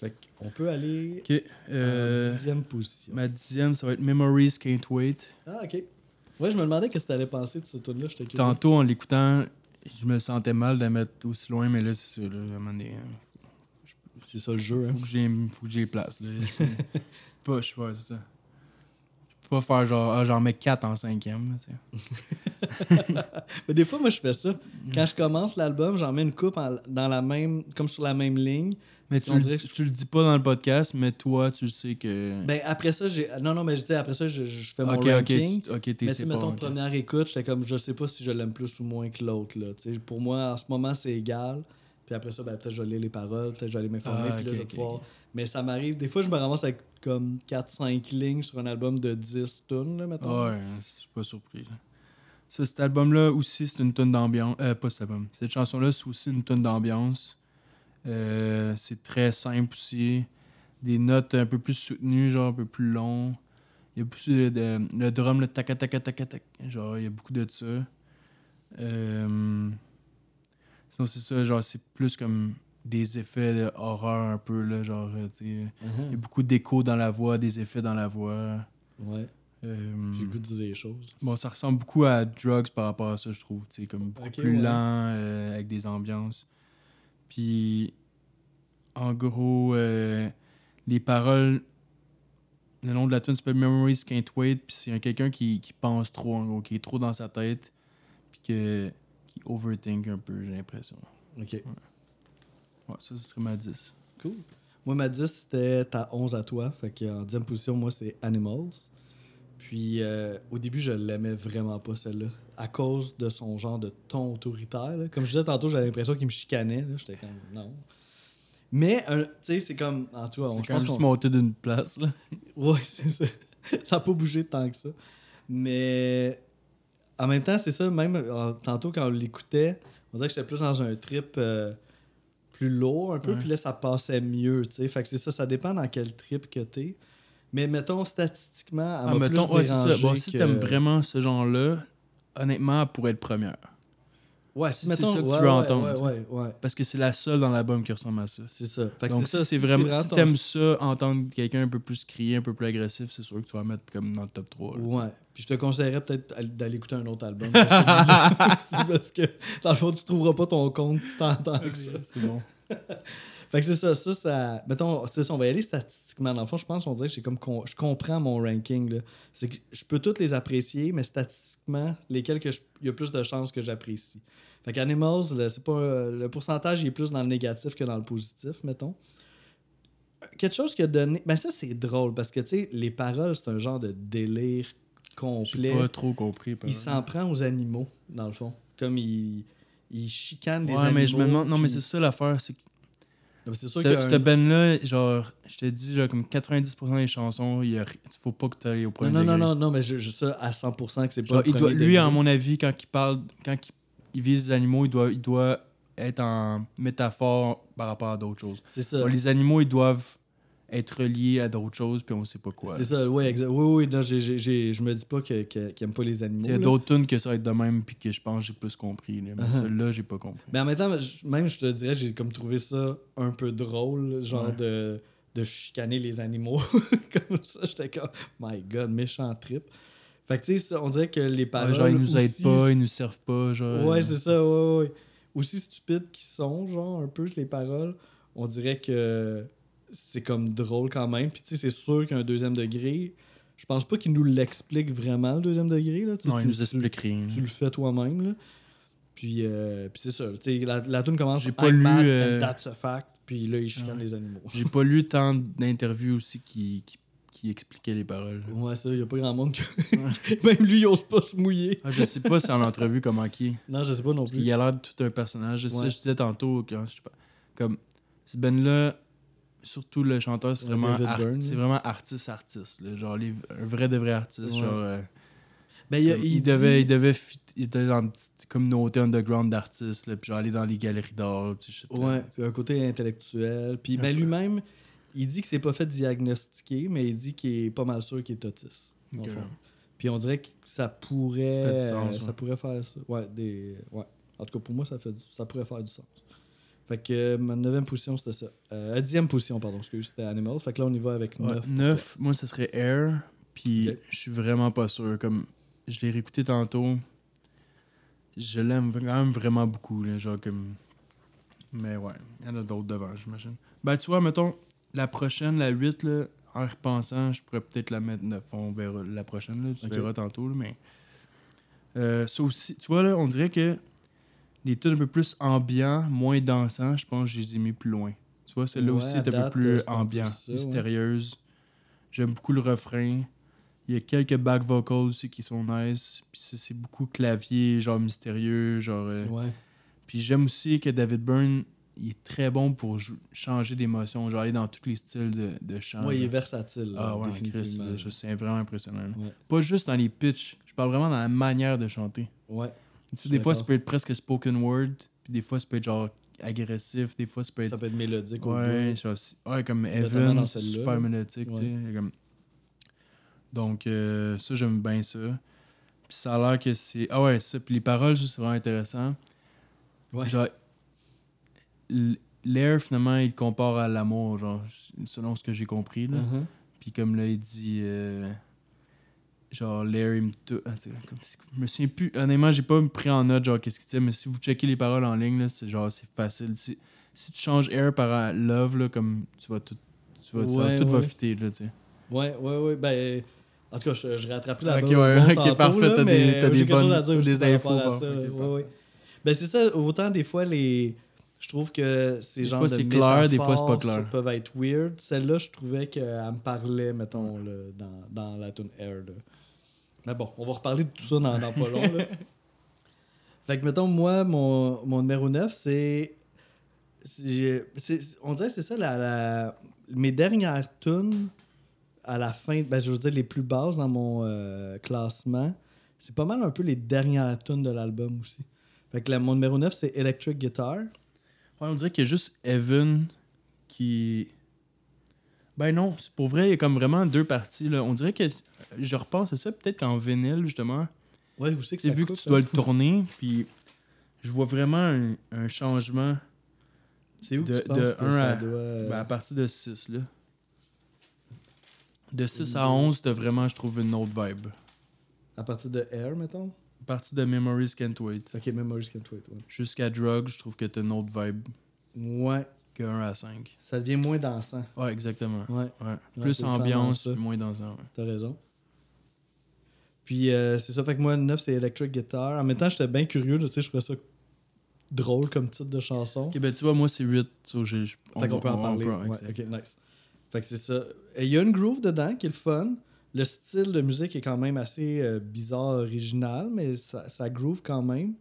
Fait qu'on peut aller Ok. en euh, dixième position. ma dixième, ça va être Memories Can't Wait. Ah, ok. Ouais, je me demandais qu'est-ce que t'allais penser de ce tune là J'étais curieux. Tantôt, en l'écoutant, je me sentais mal de la mettre aussi loin, mais là, c'est ça. Là, à un moment donné, euh, C'est ça le jeu, hein. faut que j'ai faut que j'ai place. Là. Je peux pas, je sais pas, c'est ça. Je peux pas faire genre, ah, j'en mets 4 en cinquième. Tu. Mais des fois, moi, je fais ça. Quand je commence l'album, j'en mets une coupe en- dans la même, comme sur la même ligne. mais tu le, dirait dis- tu le dis pas dans le podcast, mais toi, tu le sais que. Ben, après ça, j'ai. Non, non, mais je dis, après ça, je, je fais mon ok, ranking. ok, tu- ok, t'es Mais pas. mettons, première écoute, j'étais comme, je sais pas si je l'aime plus ou moins que l'autre. là. Tu sais, Pour moi, en ce moment, c'est égal. Puis après ça, ben, peut-être je vais lire les paroles, peut-être je vais aller m'informer, Ah, puis là, je vais pouvoir-. Mais ça m'arrive, des fois, je me ramasse avec comme 4-5 lignes sur un album de 10 tunes, là, mettons. Ouais, je suis pas surpris. là. Ça, cet album-là aussi, c'est une tonne d'ambiance. Euh, pas cet album. Cette chanson-là, c'est aussi une tonne d'ambiance. Euh, c'est très simple aussi. Des notes un peu plus soutenues, genre un peu plus long. Il y a beaucoup de, de- le drum, le tac tac tac tac tac. Genre, il y a beaucoup de ça. Euh, sinon, c'est ça, genre, c'est plus comme des effets d'horreur un peu, là, genre, euh, tu sais. Il y a Mhm. beaucoup d'écho dans la voix, des effets dans la voix. Ouais, Euh, j'ai le goût de dire des choses. Bon, ça ressemble beaucoup à Drugs par rapport à ça, je trouve. Tu sais, comme beaucoup plus ouais. lent, euh, avec des ambiances. Puis, en gros, euh, les paroles, le nom de la tune s'appelle Memories Can't Wait. Puis c'est un- quelqu'un qui, qui pense trop, en gros, qui est trop dans sa tête. Puis que, qui overthink un peu, j'ai l'impression. Ok. Ouais, ça, ce serait ma 10. Cool. Moi, ma 10, c'était ta 11 à toi. Fait que en 10 position, moi, c'est Animals. Puis euh, au début, je l'aimais vraiment pas, celle-là. À cause de son genre de ton autoritaire. là. Comme je disais tantôt, j'avais l'impression qu'il me chicanait. J'étais comme, non. Mais, tu sais, c'est comme. En tout cas, on, pense juste monter d'une place, là. Ouais, c'est ça. ça n'a pas bougé tant que ça. Mais en même temps, c'est ça, même euh, tantôt quand on l'écoutait, on dirait que j'étais plus dans un trip euh, plus lourd un peu, puis là, ça passait mieux, tu sais. Fait que c'est ça, ça dépend dans quel trip que t'es. Mais mettons, statistiquement, elle Ah, mettons, plus ouais, c'est ça. Bon, si que- t'aimes vraiment ce genre-là, honnêtement, elle pourrait être première. Ouais, si c'est ça que tu veux entendre, Ouais, ouais. Parce que c'est la seule dans l'album qui ressemble à ça. C'est ça. Fait que Donc, si ça, c'est vraiment, si t'aimes ça, entendre quelqu'un un peu plus crier, un peu plus agressif, c'est sûr que tu vas mettre comme dans le top 3. là, tu sais. Ouais. Puis je te conseillerais peut-être d'aller écouter un autre album. parce que dans le fond, tu trouveras pas ton compte tant, tant que ça. C'est bon. Fait que c'est ça, ça, ça. Mettons, c'est ça, on va y aller statistiquement. Dans le fond, je pense qu'on dirait que j'ai comme. con- Je comprends mon ranking. C'est que je peux toutes les apprécier, mais statistiquement, lesquels que il y a plus de chances que j'apprécie. Fait qu'Animals, c'est pas. Le pourcentage il est plus dans le négatif que dans le positif, mettons. Quelque chose qui a donné. Ben, ça, c'est drôle parce que, tu sais, les paroles, c'est un genre de délire J'ai complet. pas trop compris. par Il s'en prend aux animaux, dans le fond. Comme il. Il chicane des Ouais, animaux. mais je me demande. Non, mais c'est ça l'affaire. C'est c'est sûr que. cette band-là, genre, je te dis, là, comme 90% des chansons, il faut pas que tu ailles au premier Non, non, non, non, non, mais je, je sais à 100% que c'est pas. Lui, à mon avis, quand il parle, quand il, vise les animaux, il doit, il doit être en métaphore par rapport à d'autres choses. C'est ça. Les animaux, ils doivent être reliés à d'autres choses, puis on sait pas quoi. C'est ça, oui, exact. Oui, oui, non, je me dis pas que- que- pas les animaux. Il y a là. d'autres tunes que ça va être de même, puis que je pense que j'ai plus compris. Là. Mais Uh-huh. celle-là, j'ai pas compris. Mais en même temps, même je te dirais, j'ai comme trouvé ça un peu drôle, genre Ouais. de, de chicaner les animaux. comme ça, j'étais comme, my god, méchant trip. Fait que tu sais, on dirait que les Ouais, paroles. genre, ils nous aident aussi- pas, ils nous servent pas. Genre, Ouais, c'est ça, ouais, ouais. Aussi stupides qu'ils sont, genre, un peu, les paroles, on dirait que c'est comme drôle quand même. Puis, tu sais, c'est sûr qu'un deuxième degré, je pense pas qu'ils nous l'expliquent vraiment, le deuxième degré. Là. Tu Non, tu- ils nous tu- expliquent rien. Tu, le fais toi-même, là. Puis, euh, puis c'est ça. Tu sais, la, la tune commence J'ai pas lu, mad euh, and that's a fact. Puis là, ils chicanent Ouais. les animaux. J'ai pas lu tant d'interviews aussi qui, qui, qui expliquaient les paroles. Ouais, ça, y a pas grand monde que. même lui, il ose pas se mouiller. Ah, je sais pas si en entrevue comment qui est. Non, je sais pas non Parce plus. qu'il a l'air de tout un personnage. Je sais, je disais tantôt, quand, je sais pas, comme, ce Ben-là, surtout le chanteur, c'est vraiment, c'est vraiment artiste-artiste. Genre, les- un vrai de vrai artiste. Ouais. Genre, euh, Ben, il, dit- devait, il, devait il était dans une petite communauté underground d'artistes, puis genre aller dans les galeries d'art. Ouais, tu as un côté intellectuel. Puis ben, lui-même, il dit que c'est pas fait diagnostiquer, mais il dit qu'il est pas mal sûr qu'il est autiste. au Ok. fond. Puis on dirait que ça pourrait, Ça sens, euh, ça ouais. pourrait faire ça. Ouais, des, ouais. En tout cas, pour moi, ça, fait du- ça pourrait faire du sens. Fait que euh, ma neuvième position, c'était ça. Euh, dixième position, pardon, excuse, c'était Animals. Fait que là, on y va avec Ouais, neuf. neuf, moi, ça serait Air. Puis je suis vraiment pas sûr. Comme, je l'ai réécouté tantôt. Je l'aime quand même vraiment beaucoup. Là, genre comme... Mais ouais, il y en a d'autres devant, j'imagine. Ben, tu vois, mettons, la prochaine, la 8, là, en repensant, je pourrais peut-être la mettre 9. On verra la prochaine, là, tu verras tantôt. là, mais euh, ça aussi, tu vois, là, on dirait que les tunes un peu plus ambiants, moins dansants, je pense que je les ai mis plus loin. Tu vois, celle-là Ouais, aussi est un peu plus ambiant, ça, ouais. mystérieuse. J'aime beaucoup le refrain. Il y a quelques back vocals aussi qui sont nice. Puis c'est beaucoup clavier, genre mystérieux, genre... euh, Ouais. Puis j'aime aussi que David Byrne, il est très bon pour changer d'émotion, genre aller dans tous les styles de, de chant. Ouais, il est là. versatile. Ah ouais, c'est vraiment impressionnant. Ouais. Pas juste dans les pitchs, je parle vraiment dans la manière de chanter. Ouais. Sais, des fois, ça peut être presque spoken word, puis des fois, ça peut être genre agressif, des fois, ça peut être. Ça peut être mélodique au ouais, bout. comme Evan, super mélodique, tu sais. comme- Donc, euh, ça, j'aime bien ça. Puis ça a l'air que c'est. Ah ouais, ça. Puis les paroles, c'est vraiment intéressant. Ouais. Genre, l'air, finalement, il compare à l'amour, genre, selon ce que j'ai compris, là. Uh-huh. Puis comme là, il dit. euh, genre, me tou- ah, Je me souviens plus. Honnêtement, j'ai pas pris en note, genre, qu'est-ce qu'il dit, mais si vous checkez les paroles en ligne, là, c'est genre, c'est facile. Si, si tu changes air par euh, love, là, comme tu vas tout. Tu vas, ça va- Ouais, tout va ouais. fitter, là, tu sais. Ouais, ouais, ouais. Ben, en tout cas, je, je rattraperai la Ok, balle au ouais, ok, tantôt, parfait, t'as des- j'ai des bonnes- à dire des infos, à ça. Ouais, ouais. Ben, c'est ça, autant des fois, les. Je trouve que ces Des genres fois, de c'est clair, des fois, c'est pas clair. peuvent être weird. Celle-là, je trouvais qu'elle me parlait, mettons, là, dans, dans la tune Air. là. Mais bon, on va reparler de tout ça dans, dans pas long. Là. Fait que, mettons, moi, mon, mon numéro 9, c'est. On dirait que c'est ça, la, la- mes dernières tunes à la fin, ben, je veux dire, les plus basses dans mon euh, classement, c'est pas mal un peu les dernières tunes de l'album aussi. Fait que la- mon numéro 9, c'est Electric Guitar. Ouais, on dirait qu'il y a juste Evan qui. Ben non, pour vrai, il y a comme vraiment deux parties. Là. On dirait que. Je repense à ça, peut-être qu'en vinyle, justement. Ouais, vous savez que C'est vu que tu dois hein? le tourner, puis je vois vraiment un, un changement C'est où de- tu penses de que un ça à- doit... euh, ben, à partir de 6. Là. De 6 à 11, t'as vraiment, je trouve, une autre vibe. À partir de Air, mettons? À partir de Memories Can't Wait Ok, Memories Can't Wait, ouais. jusqu'à Drug, je trouve que t'as une autre vibe Ouais, que 1 à 5. ça devient moins dansant. Ouais, exactement. Ouais, Ouais. Plus ambiance, moins dansant. ouais. t'as raison. Puis euh, c'est ça, fait que moi, le 9, c'est Electric Guitar. En même temps, j'étais bien curieux, tu sais, je trouvais ça drôle comme titre de chanson. Ok, ben tu vois, moi c'est 8. so Fait qu'on va- peut en on- on parler. peut- Ouais, exact. ok, nice. Fait que c'est ça. Et Il y a une groove dedans qui est le fun. Le style de musique est quand même assez euh, bizarre, original, mais ça, ça groove quand même.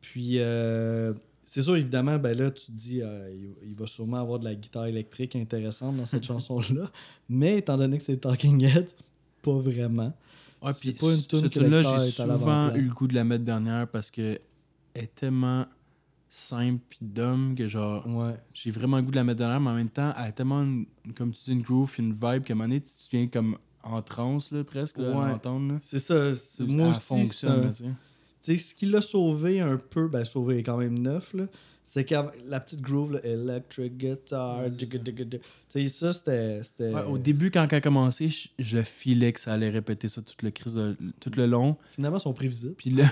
Puis, euh, c'est sûr, évidemment, ben là, tu te dis, euh, il, va sûrement avoir de la guitare électrique intéressante dans cette chanson-là. Mais étant donné que c'est Talking Heads, pas vraiment. Ouais, C'est puis pas une tune que l'acteur j'ai souvent eu le goût de la mettre dernière parce que elle est tellement simple puis dumb que genre Ouais. j'ai vraiment le goût de la mettre dernière, mais en même temps, elle a tellement, une- comme tu dis, une groove une vibe qu'à un moment donné, tu viens comme en transe là, presque là, à Ouais. l'entendre. là. C'est ça. c'est- Moi aussi, c'est fonctionne. Un- là, tu sais. Tu sais, ce qui l'a sauvé un peu, ben sauvé est quand même neuf, là, c'est que la petite groove, là, electric guitar, Ouais, sais, ça, c'était... Ouais, au début, quand elle a commencé, je, je filais que ça allait répéter ça tout le, crise de- tout le long. Finalement, ils sont prévisibles. Puis là,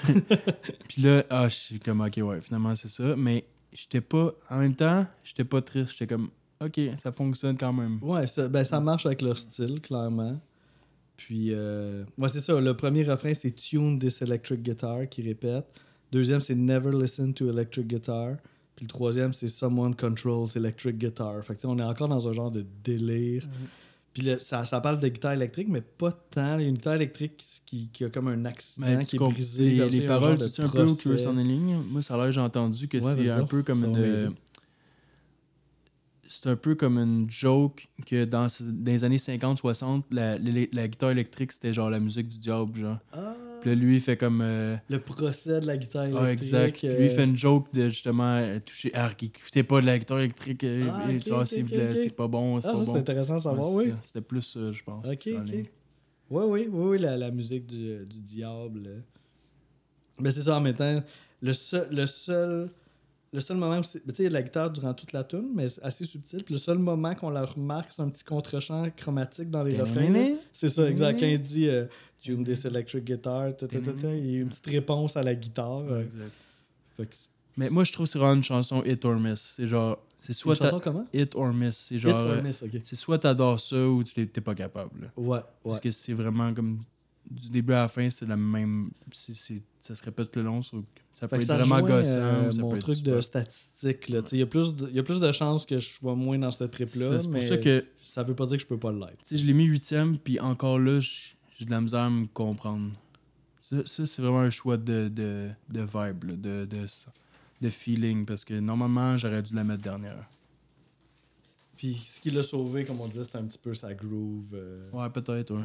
puis là ah, je suis comme, ok, ouais, finalement, c'est ça. Mais j'étais pas, en même temps, j'étais pas triste. J'étais comme, ok, ça fonctionne quand même. Ouais, ça, ben, ça marche avec leur style, clairement. Puis, euh, ouais, c'est ça. Le premier refrain, c'est Tune this electric guitar qui répète. Deuxième, c'est Never listen to electric guitar. Puis le troisième, c'est Someone controls electric guitar. Fait que, tu sais, on est encore dans un genre de délire. Puis le- ça, ça parle de guitare électrique, mais pas tant. Il y a une guitare électrique qui, qui a comme un accident Mais qui tu est brisé. les, tu paroles, tu sais un peu où. Curious on the ligne? Moi, ça a l'air, j'ai entendu que Ouais, c'est un peu comme une. C'est un peu comme une joke que dans, dans les années 50-60, la, la- la guitare électrique, c'était genre la musique du diable, genre. Ah, Puis là, lui, il fait comme. euh, le procès de la guitare électrique. ah, exact. Lui, il fait une joke de justement euh, toucher. Ah, écoutait pas de la guitare électrique. euh, Ah, et ok, genre, ok, c'est pas bon, c'est Ah, pas ça, c'est bon. intéressant à savoir, Ouais, oui. C'était plus, je pense. Ok, ok. Oui, oui, oui, oui, la, la musique du, du diable. Mais c'est ça, en même temps, le seul, le seul, le seul moment où c'est. Tu sais, il y a de la guitare durant toute la tune, mais c'est assez subtil. Puis le seul moment qu'on la remarque, c'est un petit contre-champ chromatique dans les refrains. là. C'est ça, exact. Quand il dit euh, Tune this electric guitar, ta, ta, ta, ta, il y a une petite réponse à la guitare. Euh, exact. Mais moi, je trouve que c'est vraiment une chanson hit or miss. C'est genre. C'est Une soit chanson t'a- comment? hit or miss. C'est Hit genre. or euh, miss, ok. C'est soit t'adores ça ou t'es pas capable. Ouais, ouais. Parce que c'est vraiment comme. Du début à la fin, c'est la même. c'est- ça se répète le long. so- ça peut Fait que être ça vraiment gossant. euh, ça mon peut être truc de sais, Il y, a plus de- y a plus de chances que je sois moins dans ce trip-là. Ça, C'est pour ça que ça veut pas dire que je peux pas l'être. Je l'ai mis huitième, puis encore là, j'ai de la misère à me comprendre. Ça, ça, c'est vraiment un choix de, de, de vibe, là, de, de, de feeling, parce que normalement, j'aurais dû la mettre dernière. Puis ce qui l'a sauvé, comme on disait, c'était un petit peu sa groove. euh. Ouais, peut-être, ouais.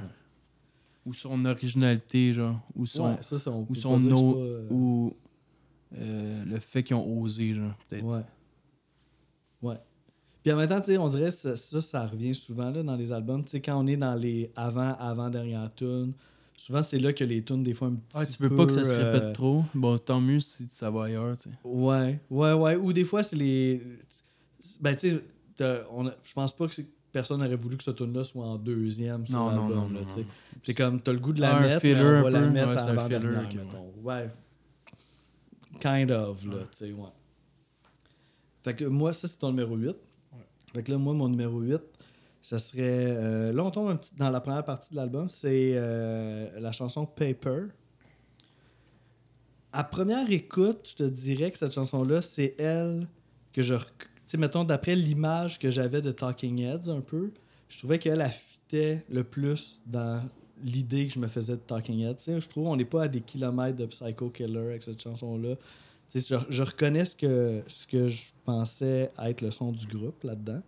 Ou son originalité, genre. Ou son, Ouais, ça, ou son no- pas, euh, ou euh, le fait qu'ils ont osé, genre, peut-être. Ouais. Ouais. Puis en même temps, tu sais, on dirait que ça, ça, ça revient souvent là, dans les albums. Tu sais, quand on est dans les avant, avant, dernière tunes, souvent c'est là que les tunes, des fois, un petit Ah, tu veux peu, pas que ça se répète euh, trop? Bon, tant mieux si ça va ailleurs, tu sais. Ouais, ouais, ouais. Ou des fois, c'est les. Ben, tu sais, t'as- on a- je pense pas que c'est- personne n'aurait voulu que ce tune là soit en deuxième sur Non, non, l'album, non, là, non. C'est comme, t'as le goût de la Ah, un mettre, filler mais on un va la peu. mettre Ouais, avant filler, dernière, ok, ouais. mettons. Ouais. Kind of, là, Ouais. tu sais, ouais. Fait que moi, ça, c'est ton numéro 8. Fait que là, moi, mon numéro 8, ça serait... euh, là, on tombe un petit, dans la première partie de l'album, c'est euh, la chanson Paper. À première écoute, je te dirais que cette chanson-là, c'est elle que je. Mettons, d'après l'image que j'avais de Talking Heads un peu, je trouvais qu'elle affitait le plus dans l'idée que je me faisais de Talking Heads. Je trouve qu'on n'est pas à des kilomètres de Psycho Killer avec cette chanson-là. Je, je reconnais ce que, ce que je pensais être le son du groupe là-dedans.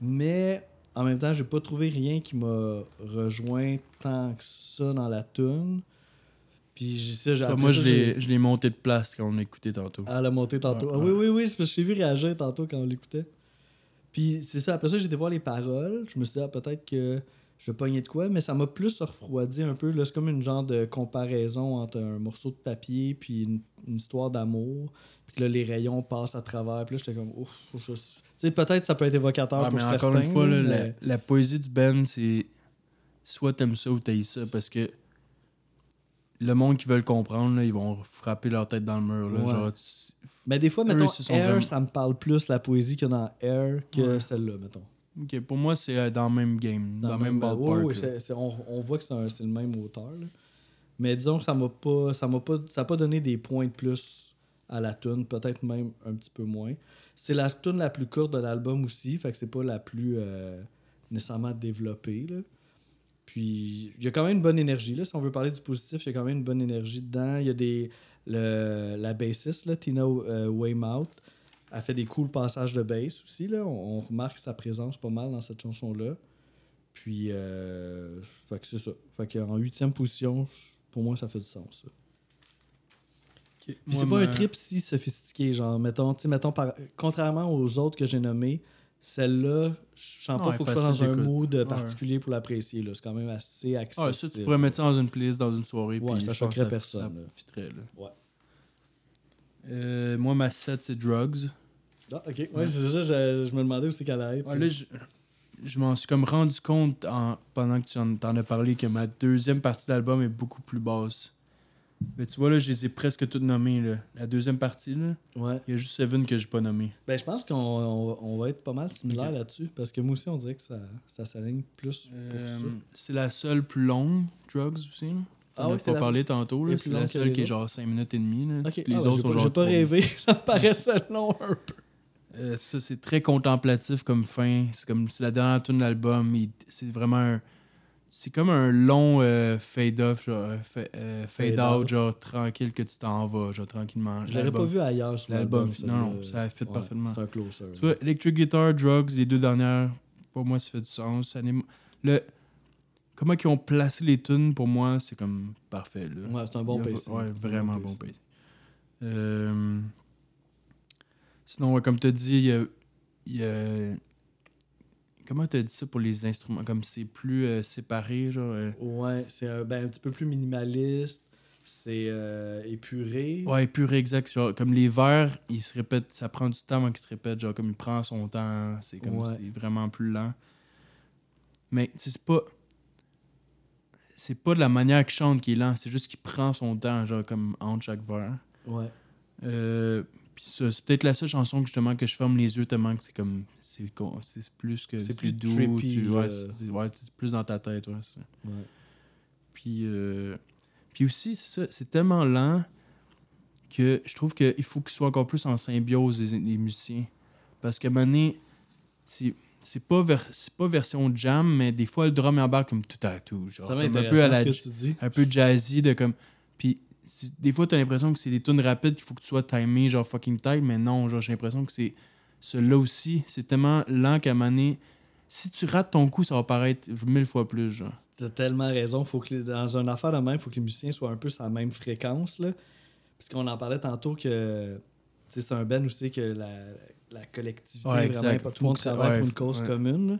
Mais en même temps, j'ai pas trouvé rien qui m'a rejoint tant que ça dans la tune. Puis j'ai ça, j'ai Moi, ça, j'ai- l'ai je l'ai monté de place quand on l'a écouté tantôt. à la montée tantôt. Ah oui, oui, oui, c'est parce que je t'ai vu réagir tantôt quand on l'écoutait. Puis c'est ça, après ça, j'ai été voir les paroles. Je me suis dit, ah, peut-être que je vais pogner de quoi, mais ça m'a plus refroidi un peu. Là, c'est comme une genre de comparaison entre un morceau de papier puis une, une histoire d'amour. Puis que là, les rayons passent à travers. Puis là, j'étais comme, ouf, je... Tu sais, peut-être ça peut être évocateur Ah, pour mais certains. encore une fois, là, mais- la, la poésie du Ben, c'est soit t'aimes ça ou t'aimes ça parce que le monde qui veut le comprendre, là, ils vont frapper leur tête dans le mur. Là, Ouais. genre, tu- Mais des fois, Eux, mettons, Air, vraiment- ça me parle plus la poésie que dans Air que Ouais. celle-là, mettons. Ok, pour moi, c'est euh, dans le même game, dans, le même ballpark. on, on voit que c'est le même auteur. là. Mais disons que ça m'a pas. Ça m'a pas. Ça a pas donné des points de plus à la tune, peut-être même un petit peu moins. C'est la tune la plus courte de l'album aussi, fait que c'est pas la plus euh, nécessairement développée. là. Puis il y a quand même une bonne énergie. Là. Si on veut parler du positif, il y a quand même une bonne énergie dedans. Il y a des. le- la bassiste, là, Tina euh, Weymouth, a fait des cool passages de bass aussi. Là. On, on remarque sa présence pas mal dans cette chanson-là. Puis, euh, fait que c'est ça. Fait qu'en huitième position, pour moi, ça fait du sens. ça. Ok, Puis c'est pas un trip si sophistiqué, genre, mettons, mettons par... contrairement aux autres que j'ai nommés, celle-là, je sens pas Ouais, faut que je sois dans un mood Ouais. particulier pour l'apprécier. C'est quand même assez accessible. Ah, ça, tu pourrais mettre ça dans une playlist, dans une soirée. Ouais, puis ça je choquerait que personne, Ça là. fitterait, là. Ouais. Euh, moi, ma 7, c'est Drugs. Ah, ok. Ouais, c'est ça, je, je me demandais où c'est qu'elle allait être. Ouais, là, je, je m'en suis comme rendu compte en- pendant que tu en, t'en as parlé que ma deuxième partie de l'album est beaucoup plus basse. Mais tu vois, là, je les ai presque toutes nommées. Là. La deuxième partie, là, Ouais. il y a juste Seven que j'ai pas nommé. Ben, je pense qu'on on, on va être pas mal similaires Ok. là-dessus. Parce que moi aussi, on dirait que ça, ça s'aligne plus Euh, pour ça. c'est la seule plus longue, Drugs aussi. Là. Ah On ouais, c'est pas parlé tantôt. C'est la seule qui est genre 5 minutes et demie. Là. Les ah, autres j'ai sont pas, genre j'ai pas rêvé. ça me paraissait long un peu. Euh, ça, c'est très contemplatif comme fin. C'est comme la dernière tune de l'album. C'est vraiment un. C'est comme un long euh, fade-off, genre, euh, fa- euh, Fade fade-out, out. genre tranquille que tu t'en vas, genre tranquillement. Je l'aurais pas vu ailleurs sur L'album, non, non, ça fit Ouais, parfaitement. C'est un closer. Tu vois, Electric Guitar, Drugs, les deux dernières, pour moi, ça fait du sens. Le, comment ils ont placé les tunes, pour moi, c'est comme parfait. Là. Ouais, c'est un bon pacing. Ouais, vraiment bon bon pacing. Euh, Sinon, ouais, comme tu as dit, il y a, il y a- Comment tu as dit ça pour les instruments? Comme c'est plus euh, séparé, genre. euh, Ouais, c'est un, ben, un petit peu plus minimaliste. C'est euh, épuré. Ouais, pur exact. Genre, comme les vers, ils se répètent, ça prend du temps avant qu'ils se répètent. Genre, comme il prend son temps, c'est comme Ouais. c'est vraiment plus lent. Mais tu sais, c'est pas. C'est pas de la manière qu'il chante qui est lent, c'est juste qu'il prend son temps, genre, comme entre chaque vers. Ouais. Euh, puis ça, c'est peut-être la seule chanson que, justement que je ferme les yeux tellement que c'est comme. C'est c'est plus que. C'est plus doux. trippy, tu- ouais, c'est ouais, c'est plus dans ta tête, ouais. c'est ça. ouais. Puis, euh, puis aussi, c'est ça, c'est tellement lent que je trouve qu'il faut qu'ils soient encore plus en symbiose, les, les musiciens. Parce qu'à un moment donné, c'est, c'est, pas c'est pas version jam, mais des fois, le drum embarque comme tout à tout. Genre, Ça comme un peu à la un peu jazzy de comme puis des fois t'as l'impression que c'est des tunes rapides qu'il faut que tu sois timé genre fucking tight mais non genre j'ai l'impression que c'est celui-là aussi c'est tellement lent qu'à donné, si tu rates ton coup ça va paraître mille fois plus genre T'as tellement raison. Faut que dans une affaire de même, il faut que les musiciens soient un peu sur la même fréquence. Là. Parce qu'on en parlait tantôt que c'est un band aussi que la, la collectivité Ouais, est exact. vraiment pas tout le monde travaille pour une cause ouais. commune. là.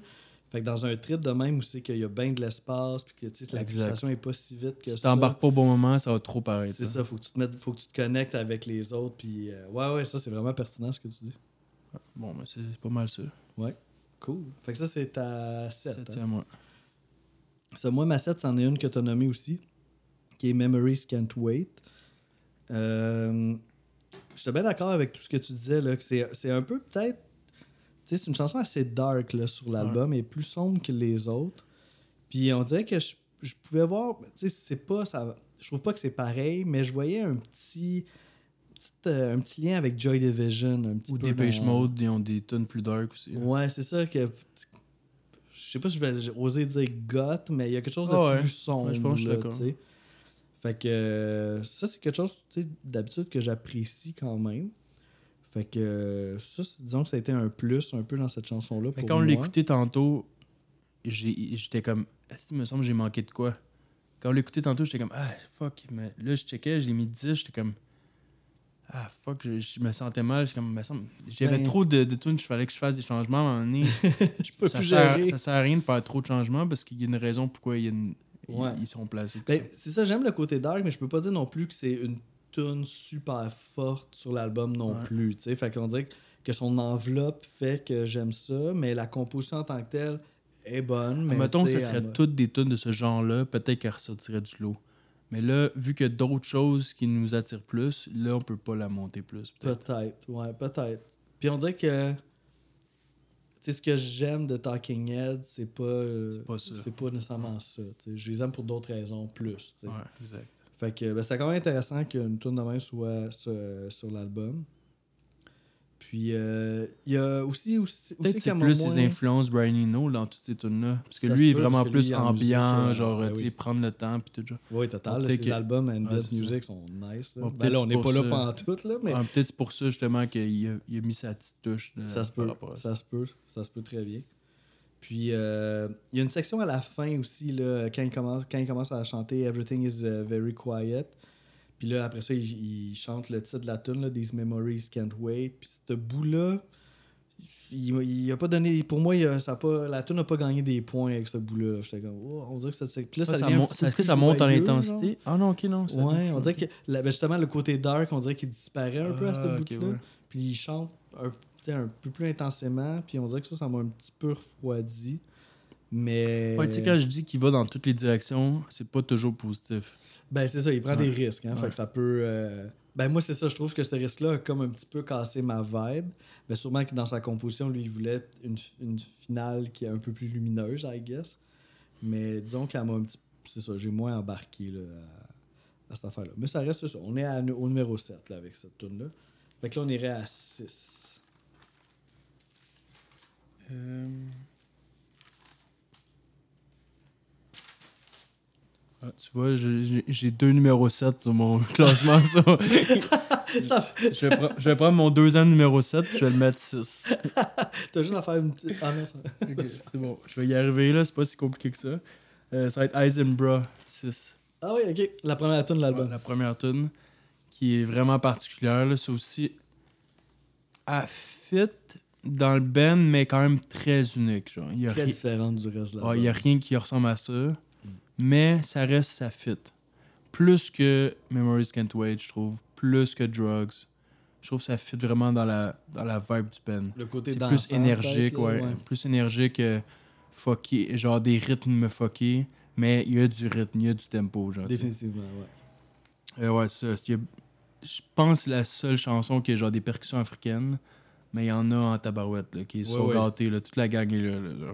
Fait que dans un trip de même où c'est qu'il y a bien de l'espace puis que la Exact. pulsation est pas si vite que si ça. t'embarques pas au bon moment ça va trop paraître C'est hein. ça, faut que tu te mettes, faut que tu te connectes avec les autres puis euh, ouais ouais, ça c'est vraiment pertinent ce que tu dis. bon mais c'est pas mal ça Cool. Fait que ça c'est ta 7. septième moi Ça, moi, ma 7, c'en est une que tu as nommée aussi, qui est Memories Can't Wait. Euh, J'étais bien d'accord avec tout ce que tu disais, là, que c'est un peu peut-être. C'est une chanson assez dark là, sur l'album et plus sombre que les autres. Puis on dirait que je, je pouvais voir. Tu sais, c'est pas. Ça, je trouve pas que c'est pareil, mais je voyais un petit. Euh, un petit lien avec Joy Division. Un petit Ou peu dans- Mode, ils ont des tunes plus dark aussi. Ouais, c'est ça que. Je sais pas si je vais oser dire goth, mais il y a quelque chose de Ah ouais. plus sombre. Je pense que je suis d'accord. Fait que euh, ça, c'est quelque chose, tu sais, d'habitude que j'apprécie quand même. Fait que ça, disons que ça a été un plus un peu dans cette chanson-là. Mais quand on l'écoutait tantôt, j'étais comme. Est-ce qu'il me semble que j'ai manqué de quoi? Quand on l'écoutait tantôt, j'étais comme. Ah, fuck. Mais là, je checkais, j'ai mis 10, j'étais comme. Ah, fuck, je, je me sentais mal. J'étais comme. me semble- J'avais Ben- trop de, de tunes, il fallait que je fasse des changements à un moment donné. Je peux ça, plus sert, gérer. ça sert à rien de faire trop de changements parce qu'il y a une raison pourquoi il y a une- ils- Ouais. ils, sont placés. Ben, c'est ça, j'aime le côté dark, mais je peux pas dire non plus que c'est une tune super forte sur l'album non Ouais. plus. tu sais. Fait qu'on dirait que son enveloppe fait que j'aime ça, mais la composition en tant que telle est bonne. Mais Mettons ce serait elle toutes des tunes de ce genre-là, peut-être qu'elle ressortirait du lot. Mais là, vu qu'il y a d'autres choses qui nous attirent plus, là, on peut pas la monter plus. peut-être. Ouais, peut-être. Puis on dirait que. Tu sais, ce que j'aime de Talking Heads, c'est pas. euh, C'est pas pas nécessairement ça. Je les aime pour d'autres raisons plus. Ouais, exact. Fait que ben, c'était quand même intéressant qu'une tune de même soit sur, sur l'album. Puis euh, il y a aussi. aussi, Peut-être c'est plus ses influences Brian Eno dans toutes ces tunes-là. Parce que Ça lui est peut, vraiment lui, plus musique, ambiant, euh, genre, ben tu sais, oui. prendre le temps puis tout. Genre. Oui, total. Là, ces que- albums and Ouais, music sont nice. Là. Bon, Ben peut-être là, on n'est pas là ça. pendant tout, là, mais Ah, Peut-être c'est pour ça, justement, qu'il a, il a mis sa petite touche. de- ça se peut. Ça se peut. Ça se peut très bien. Puis, euh, il y a une section à la fin aussi, là, quand, il commence, quand il commence à chanter Everything is uh, very quiet. Puis là, après ça, il, il chante le titre de la tune, These Memories Can't Wait. Puis ce bout-là, il, il a pas donné. Pour moi, il a- ça a pas, la tune n'a pas gagné des points avec ce bout-là. J'étais comme, oh, on dirait que ça. là, Ça, ça, ça peu Est-ce que plus ça monte en intensité? Ah non, ok, non. ça- Ouais, on dirait que ben, justement, le côté dark, on dirait qu'il disparaît un peu à ce Ah, bout-là. ouais. Puis il chante un, sais, un peu plus intensément. Puis on dirait que ça, ça m'a un petit peu refroidi. Mais. Ouais, tu sais, quand je dis qu'il va dans toutes les directions, c'est pas toujours positif. Ben, c'est ça, il prend Ouais. des risques. Hein, Fait que ça peut. euh, Ben, moi, c'est ça, je trouve que ce risque-là a comme un petit peu cassé ma vibe. Mais sûrement que dans sa composition, lui, il voulait une, une finale qui est un peu plus lumineuse, I guess. Mais disons qu'elle m'a un petit C'est ça, j'ai moins embarqué là, à, à cette affaire-là. Mais ça reste ça. On est à- au numéro 7 là, avec cette tune là Fait que là, on irait à 6. Euh, Ah, tu vois, j'ai- deux numéros 7 sur mon classement. ça. Ça- je, vais pre- je vais prendre mon deuxième numéro 7 je vais le mettre 6. T'as juste à faire une petite. Ah non, ça. c'est bon. Je vais y arriver, là. C'est pas si compliqué que ça. Euh, ça va être Eisenbra 6. Ah oui, ok. La première tune de l'album. La première tune qui est vraiment particulière. là, C'est aussi à fit dans le band, mais quand même très unique. Genre. Il y a Très ri- différente du reste de Ouais, il n'y a rien qui ressemble à ça. Mais ça reste, ça fit. Plus que Memories Can't Wait, je trouve. Plus que Drugs. Je trouve que ça fit vraiment dans la, dans la vibe du band. Le côté C'est plus énergique, là, ouais. Plus énergique, euh, fucké, genre des rythmes me fuckés. Mais il y a du rythme, il y a du tempo. Genre. Définitivement, ouais. Euh, ouais, ça. Je pense que c'est la seule chanson qui a genre des percussions africaines. Mais il y en a en tabarouette, là, qui sont Ouais, gâtés. Là, toute la gang est là. là.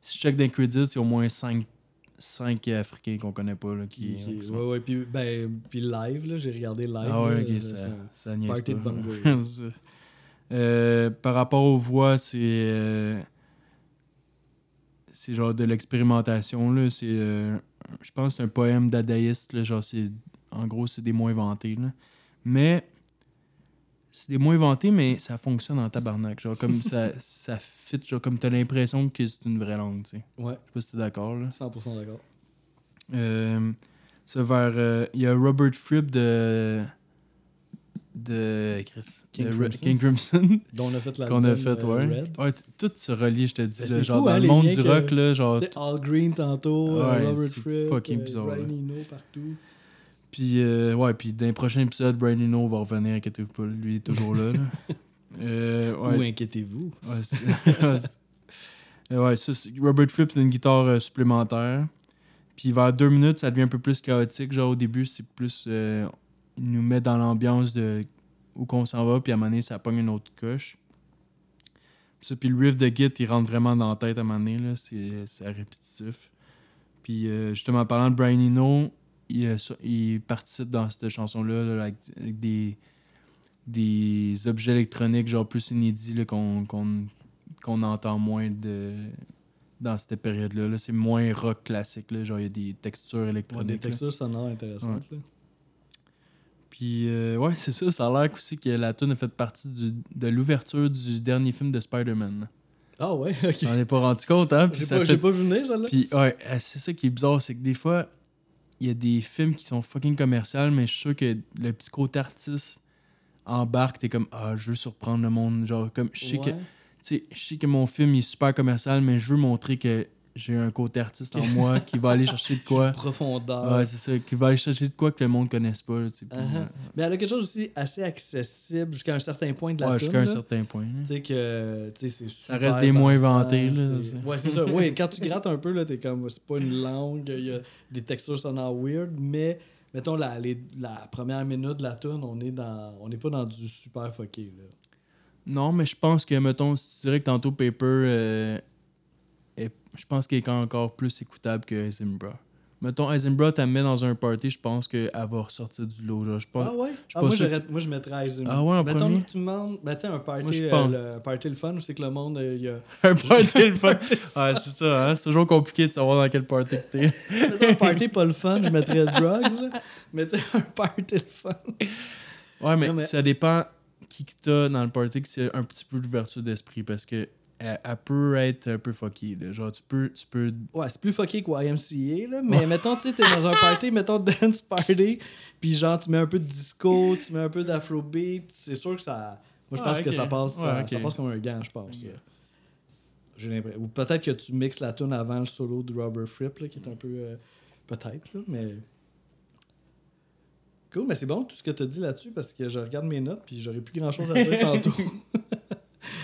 Si je check dans les credits, il y a au moins 5, Africains qu'on connaît pas. Là, qui, sont- ouais, ouais. Puis, ben, puis live, là, j'ai regardé live. Ah ouais, là, ok, ça, ça party de pas. ça. Euh, par rapport aux voix, c'est. euh, c'est genre de l'expérimentation. là. C'est. euh, je pense que c'est un poème dadaïste. là, Genre, c'est. En gros, c'est des mots inventés. Là. Mais. C'est des mots inventés, mais ça fonctionne en tabarnak. Genre, comme ça, ça fit. Genre, comme t'as l'impression que c'est une vraie langue, tu sais. Ouais, Je sais pas si t'es d'accord, là. 100% d'accord. Euh, ça vers. euh, Il y a Robert Fripp de. de. Chris. King de Crimson. King Crimson. Dont on a fait qu'on a fait, euh, ouais. Red. Ouais, tout se relie, je te dis. Ben, là, genre, fou, dans hein, le les monde du rock, là, genre. All Green tantôt, euh, Ouais, Robert c'est Fripp, fucking euh, bizarre, Brian. Eno partout. Puis, euh, ouais, puis dans les prochains épisodes, Brian Eno va revenir, inquiétez-vous pas, lui est toujours là. là. Euh, ouais, Ou inquiétez-vous. Ouais, ça, c'est- Robert Fripp, c'est une guitare euh, supplémentaire. Puis vers deux minutes, ça devient un peu plus chaotique. Genre au début, c'est plus. euh, il nous met dans l'ambiance de où qu'on s'en va, puis à un moment donné, ça pogne une autre coche. Puis ça, puis le riff de Git, il rentre vraiment dans la tête à un moment donné, là. C'est, c'est répétitif. Puis euh, justement, en parlant de Brian Eno, il, euh, il participe dans cette chanson-là là, avec, des, des objets électroniques, genre plus inédits, qu'on entend moins de dans cette période-là. Là, c'est moins rock classique. Là. Genre, il y a des textures Ouais, électroniques. des textures sonores intéressantes. là. Puis, euh, ouais, c'est ça. Ça a l'air aussi que la tune a fait partie du- de l'ouverture du dernier film de Spider-Man. Ah ouais, ok. J'en ai pas rendu compte, hein? Puis ça pas, fait j'ai pas vu venir, celle-là. Puis, ouais, euh, c'est ça qui est bizarre, c'est que des fois, y a des films qui sont fucking commerciaux, mais je suis sûr que le petit côté artiste embarque, t'es comme, ah, je veux surprendre le monde. Genre, comme, je sais que, Ouais. tu sais, je sais que mon film il est super commercial, mais je veux montrer que j'ai un côté artiste en moi qui va aller chercher de quoi. Profondeur. Ouais, c'est ça, qui va aller chercher de quoi que le monde connaisse pas. là, Uh-huh. euh, Mais elle a quelque chose aussi assez accessible jusqu'à un certain point de la ouais, jusqu'à un certain point. là. Tu sais que tu sais, c'est Ça reste des mots inventés, là, Ouais, c'est ça. Oui, quand tu grattes un peu, là, t'es comme, c'est pas une langue, il y a des textures sonores weird, mais mettons la, les- la première minute de la tune, on est dans, on n'est pas dans du super fucké, là. Non, mais je pense que, mettons, si tu dirais que tantôt Paper, euh, est- je pense qu'il est encore plus écoutable que Heisenbra. Mettons, Heisenbra, t'as mis dans un party, je pense qu'elle va ressortir du lot. Genre, je pense... Ah ouais? suis Ah, moi, moi, je mettrais Eisenberg. Ah ouais, en Mettons premier? que tu me demandes, ben, tu sais, un party, Moi, je euh, le, party le fun, où c'est que le monde, euh, il y a... un party le fun. Ouais, c'est ça, hein? c'est toujours compliqué de savoir dans quel party que t'es. Mettons un party pas le fun, je mettrais drugs, là. Mais tu sais, un party le fun. Ouais, mais, Non, mais- ça dépend qui que t'as dans le party, que c'est un petit peu d'ouverture d'esprit, parce que elle, elle peut être un peu fucky. Là. Genre, tu peux, tu peux Ouais, c'est plus fucké que YMCA, là. Mais mettons, tu sais, t'es dans un party, mettons dance party, puis genre, tu mets un peu de disco, tu mets un peu d'afrobeat, c'est sûr que ça. Moi, je Ah, pense que ça passe, ça, passe comme un gant, je pense. J'ai l'impression. Ou peut-être que tu mixes la tune avant le solo de Robert Fripp, là, qui est un peu. euh, peut-être, là, mais. Cool, mais c'est bon tout ce que tu as dit là-dessus parce que je regarde mes notes puis j'aurais plus grand chose à dire tantôt.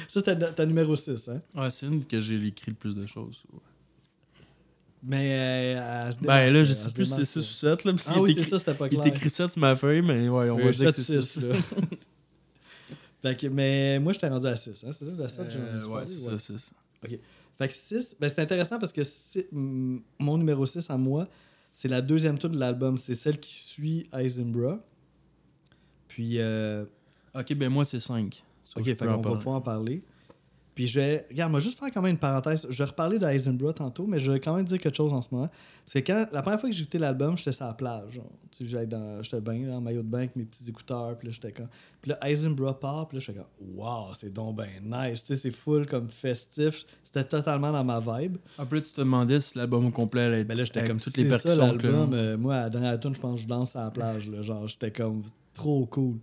Ça, c'était ta, numéro 6, hein? Ouais, c'est une que j'ai écrit le plus de choses. ouais. Mais euh, se Ben là, je sais plus si c'est démarque, 6 euh. ou 7. Là, parce Ah oui, est c'est ça, c'était pas Il clair. est écrit 7 sur ma feuille, mais ouais, on Euh, va dire que c'est 7, 6. 6, là. Fait que, mais moi, j'étais rendu à 6. Hein? C'est ça, la 7, j'ai Euh, ouais, c'est ça, 6. Fait que 6, ben, c'est intéressant parce que mon numéro 6 à moi, c'est la deuxième tour de l'album. C'est celle qui suit Eisenbra. Puis, euh, Ok, ben moi, c'est 5. Ok, fait qu'on va pouvoir en parler. Puis je vais. Regarde, moi, juste faire quand même une parenthèse. Je vais reparler d'Eisenbra tantôt, mais je vais quand même dire quelque chose en ce moment. C'est quand la première fois que j'ai écouté l'album, j'étais sur la plage. j'allais dans- J'étais bien en maillot de bain avec mes petits écouteurs. Puis là, j'étais comme. Puis là, Eisenbra part. Puis là, j'étais comme. Waouh, c'est donc ben nice. Tu sais, c'est full comme festif. C'était totalement dans ma vibe. Après, tu te demandais si l'album au complet allait être Ben là, j'étais comme toutes les ça percussions. le l'album. Euh, moi, à la dernière tune, je pense que je danse à la plage. Là, genre, j'étais comme trop cool.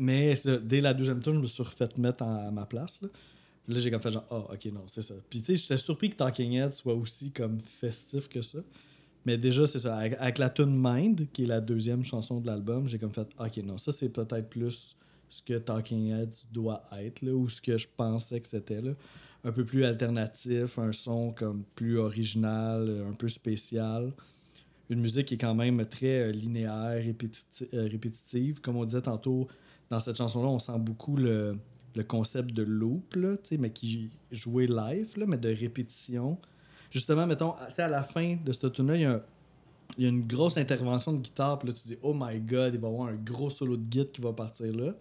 Mais dès la deuxième tune, je me suis refait mettre à ma place. Là, j'ai comme fait genre, ah, ok, non, c'est ça. Puis tu sais, j'étais surpris que Talking Head soit aussi comme festif que ça. Mais déjà, c'est ça. Avec, la tune Mind, qui est la deuxième chanson de l'album, j'ai comme fait, ok, non, ça c'est peut-être plus ce que Talking Heads doit être, là, ou ce que je pensais que c'était. Un peu plus alternatif, un son comme plus original, un peu spécial. Une musique qui est quand même très euh, linéaire, euh, répétitive. Comme on disait tantôt, dans cette chanson-là, on sent beaucoup le, le concept de loop, là, mais qui jouait live, là, mais de répétition. Justement, mettons, à, la fin de ce tune-là, il y a un- il y a une grosse intervention de guitare, puis là, tu dis, oh my god, il va y avoir un gros solo de guitare qui va partir là.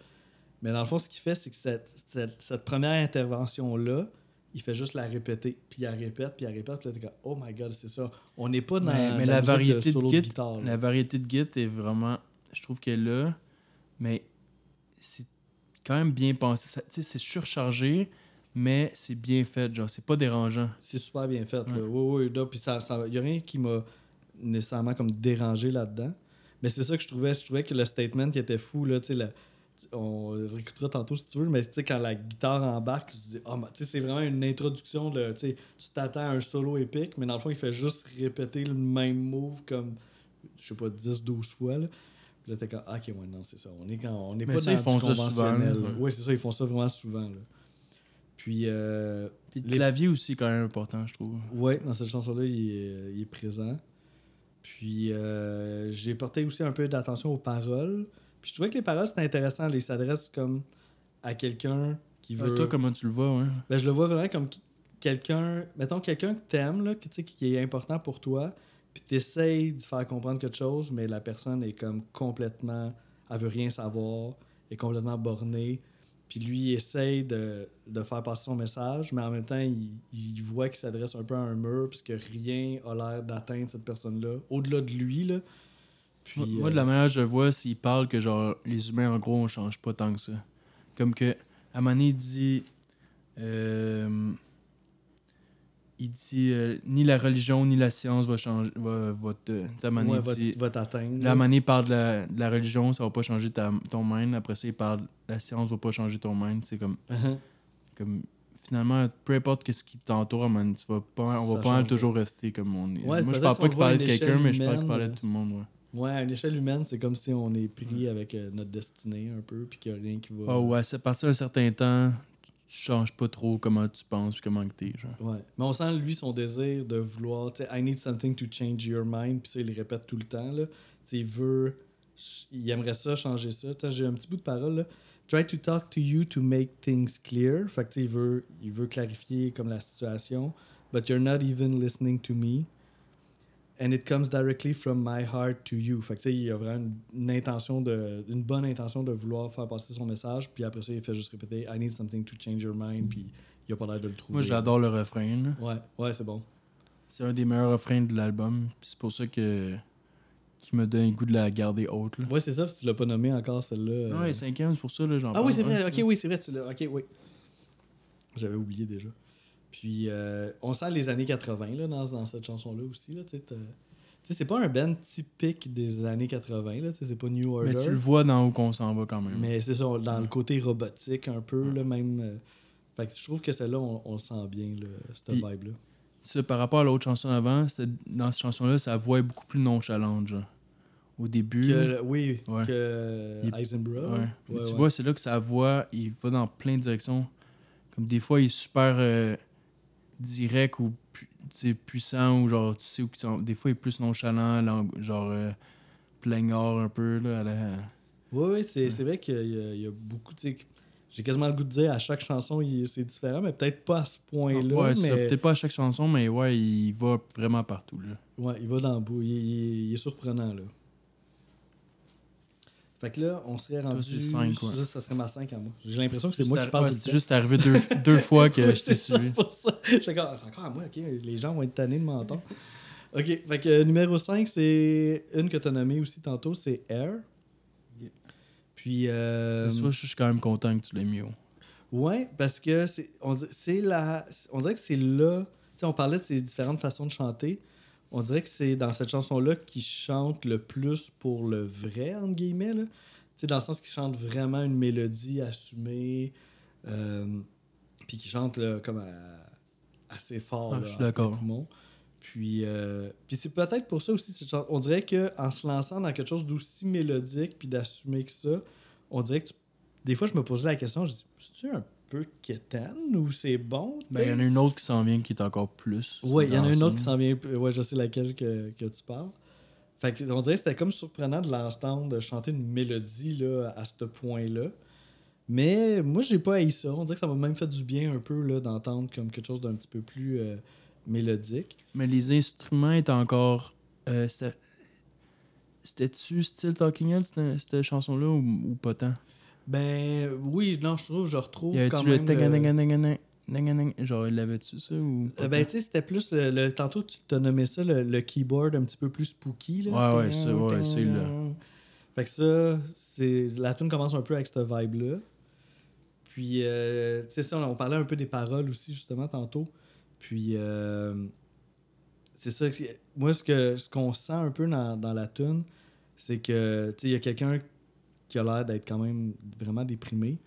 Mais dans le fond, ce qu'il fait, c'est que cette, cette, cette première intervention-là, il fait juste la répéter, puis il la répète, puis il la répète, puis là, t'es comme, oh my god, c'est ça. On n'est pas dans, Mais, dans la, variété de, solo git, guitare. là. la variété de git est vraiment. Je trouve qu'elle est là, mais c'est quand même bien pensé. Ça- Tu sais, c'est surchargé, mais c'est bien fait. Genre, c'est pas dérangeant. C'est super bien fait. Ouais. Là. Oui, oui, là, puis ça, ça, y a rien qui m'a nécessairement comme dérangé là-dedans. Mais c'est ça que je trouvais. Je trouvais que le statement qui était fou, là, tu sais, le- on réécoutera tantôt si tu veux, mais tu sais, quand la guitare embarque, tu te dis, mais, tu sais, c'est vraiment une introduction, de, tu sais, tu t'attends à un solo épique, mais dans le fond, il fait juste répéter le même move comme, je sais pas, 10, 12 fois, là. Là, t'es comme, ah, ok, ouais, non, c'est ça. On est, quand, on est Mais pas ça, dans ils font du ça souvent, conventionnel. ouais. Oui, c'est ça, ils font ça vraiment souvent, là. Puis, euh, Puis le Les- clavier aussi, quand même important, je trouve. Ouais, dans cette chanson-là, il est, il est présent. Puis euh, j'ai porté aussi un peu d'attention aux paroles. Puis je trouvais que les paroles, c'était intéressant. Ils s'adressent comme à quelqu'un qui Ah, veut. toi, comment tu le vois, ouais? Ben, je le vois vraiment comme quelqu'un, mettons quelqu'un que t'aimes, là, qui, qui est important pour toi, puis t'essayes de faire comprendre quelque chose, mais la personne est comme complètement, elle veut rien savoir, est complètement borné. Puis lui, il essaye de, de faire passer son message, mais en même temps, il, il voit qu'il s'adresse un peu à un mur, puisque rien a l'air d'atteindre cette personne-là, au-delà de lui. Là. Puis, Moi, moi, euh, de la manière que je vois, s'il parle que genre les humains, en gros, on change pas tant que ça. Comme que, à un moment donné, il dit. euh, il dit euh, ni la religion ni la science va changer. Va, va te. ouais, va, il dit. va t'atteindre. Donné, il parle de la, de la religion, ça va pas changer ta, ton mind. Après ça, il parle la science va pas changer ton mind. C'est comme, Uh-huh. comme. Finalement, peu importe ce qui t'entoure, man, tu vas pas, on va pas toujours rester comme on est. Ouais, Moi, je parle si pas qu'il parlait de quelqu'un, mais je parle qu'il parlait de tout le monde. Ouais. Ouais, à une échelle humaine, c'est comme si on est pris avec euh, notre destinée un peu, puis qu'il n'y a rien qui va. Ah ouais, c'est parti un certain temps, changes pas trop comment tu penses puis comment que t'es, genre. Ouais. Mais on sent, lui, son désir de vouloir, tu sais, I need something to change your mind, puis ça, il le répète tout le temps. Tu sais, il veut, il aimerait ça, changer ça. Tu j'ai un petit bout de parole, là. Try to talk to you to make things clear. Fait que, tu sais, il veut, il veut clarifier comme la situation. But you're not even listening to me. And it comes directly from my heart to you. Fait que, il a vraiment une, une intention de, une bonne intention de vouloir faire passer son message, puis après ça, il fait juste répéter I need something to change your mind, puis il a pas l'air de le trouver. Moi, j'adore le refrain, là. Ouais, ouais, c'est bon. C'est un des meilleurs refrains de l'album, puis c'est pour ça que qui me donne le goût de la garder haute, là. Ouais, c'est ça, si tu l'as pas nommé encore, celle-là. euh. Ouais, cinquième, c'est pour ça, là, j'en Ah oui, c'est vrai, ok, oui, c'est vrai, tu l'as. Ok, oui. J'avais oublié déjà. Puis, euh, on sent les années 80 là, dans, dans cette chanson-là aussi. Là, tu sais, t'as- tu sais, c'est pas un band typique des années 80, là, c'est pas New Order. Mais tu le vois dans où qu'on s'en va quand même. Mais c'est ça, dans le côté robotique un peu, là, même. euh, fait que je trouve que celle-là, on, on le sent bien, là, cette vibe-là. Ça, par rapport à l'autre chanson avant, dans cette chanson-là, sa voix est beaucoup plus nonchalante, genre. Au début. Que- oui, Ouais. que Il-. Ouais. Ouais, tu ouais. vois, c'est là que sa voix, il va dans plein de directions. Comme des fois, il est super euh, direct ou puissant ou genre, tu sais où s'en- Des fois, il est plus nonchalant, genre euh, plaignard un peu. Là, à la- Oui, oui, c'est vrai qu'il y, y a beaucoup. tu sais, J'ai quasiment le goût de dire à chaque chanson, c'est différent, mais peut-être pas à ce point-là. ouais, c'est ça. mais peut-être pas à chaque chanson, mais ouais, il va vraiment partout. Là. ouais, il va dans le bout. Il, il- il est surprenant, là. Fait que là, on serait rendu. cinq, ouais. Ça, ça serait ma 5 à moi. J'ai l'impression que c'est moi qui parle ouais, C'est juste arrivé deux, deux fois que Ouais, je t'ai suivi. c'est pour ça. C'est encore à moi, ok? Les gens vont être tannés de m'entendre. ok, fait que euh, numéro 5, c'est une que tu as nommée aussi tantôt, c'est Air. Puis. euh, Ça, je suis quand même content que tu l'aies mis haut. Ouais, parce que c'est on, la on dirait que c'est là, tu sais on parlait de ces différentes façons de chanter. On dirait que c'est dans cette chanson là qu'il chante le plus pour le vrai entre guillemets là. Tu sais dans le sens qu'il chante vraiment une mélodie assumée euh, puis qu'il chante là, comme à- assez fort Ah, là, je suis d'accord. Puis, euh, puis c'est peut-être pour ça aussi, cette on dirait qu'en se lançant dans quelque chose d'aussi mélodique puis d'assumer que ça, on dirait que tu- des fois je me posais la question, je dis, c'est-tu un peu quétaine ou c'est bon? Ben, il y en a une autre qui s'en vient qui est encore plus. Oui, il y en a une autre qui s'en vient. Ouais, je sais laquelle que, que tu parles. Fait que, on dirait que c'était comme surprenant de l'entendre de chanter une mélodie là, à ce point-là. Mais moi, j'ai pas haï ça. On dirait que ça m'a même fait du bien un peu d'entendre comme quelque chose d'un petit peu plus euh, mélodique. Mais les instruments étaient encore. euh, c'était- C'était-tu style Talking Head, cette, cette chanson-là, ou, ou pas tant? Ben oui, non, je trouve, je retrouve Y quand le même. nanganang- Genre, il l'avait-tu ça ou. Euh, ben, tu sais, c'était plus. Le, le- tantôt, tu t'as nommé ça le, le keyboard un petit peu plus spooky. Là. Ouais, ouais, ça, ouais, c'est là. Fait que ça, c'est la tune commence un peu avec cette vibe-là. Puis, euh, tu sais, on, on parlait un peu des paroles aussi, justement, tantôt. Puis, euh, c'est ça. Moi, ce que ce qu'on sent un peu dans, dans la tune, c'est que, tu sais, il y a quelqu'un qui a l'air d'être quand même vraiment déprimé.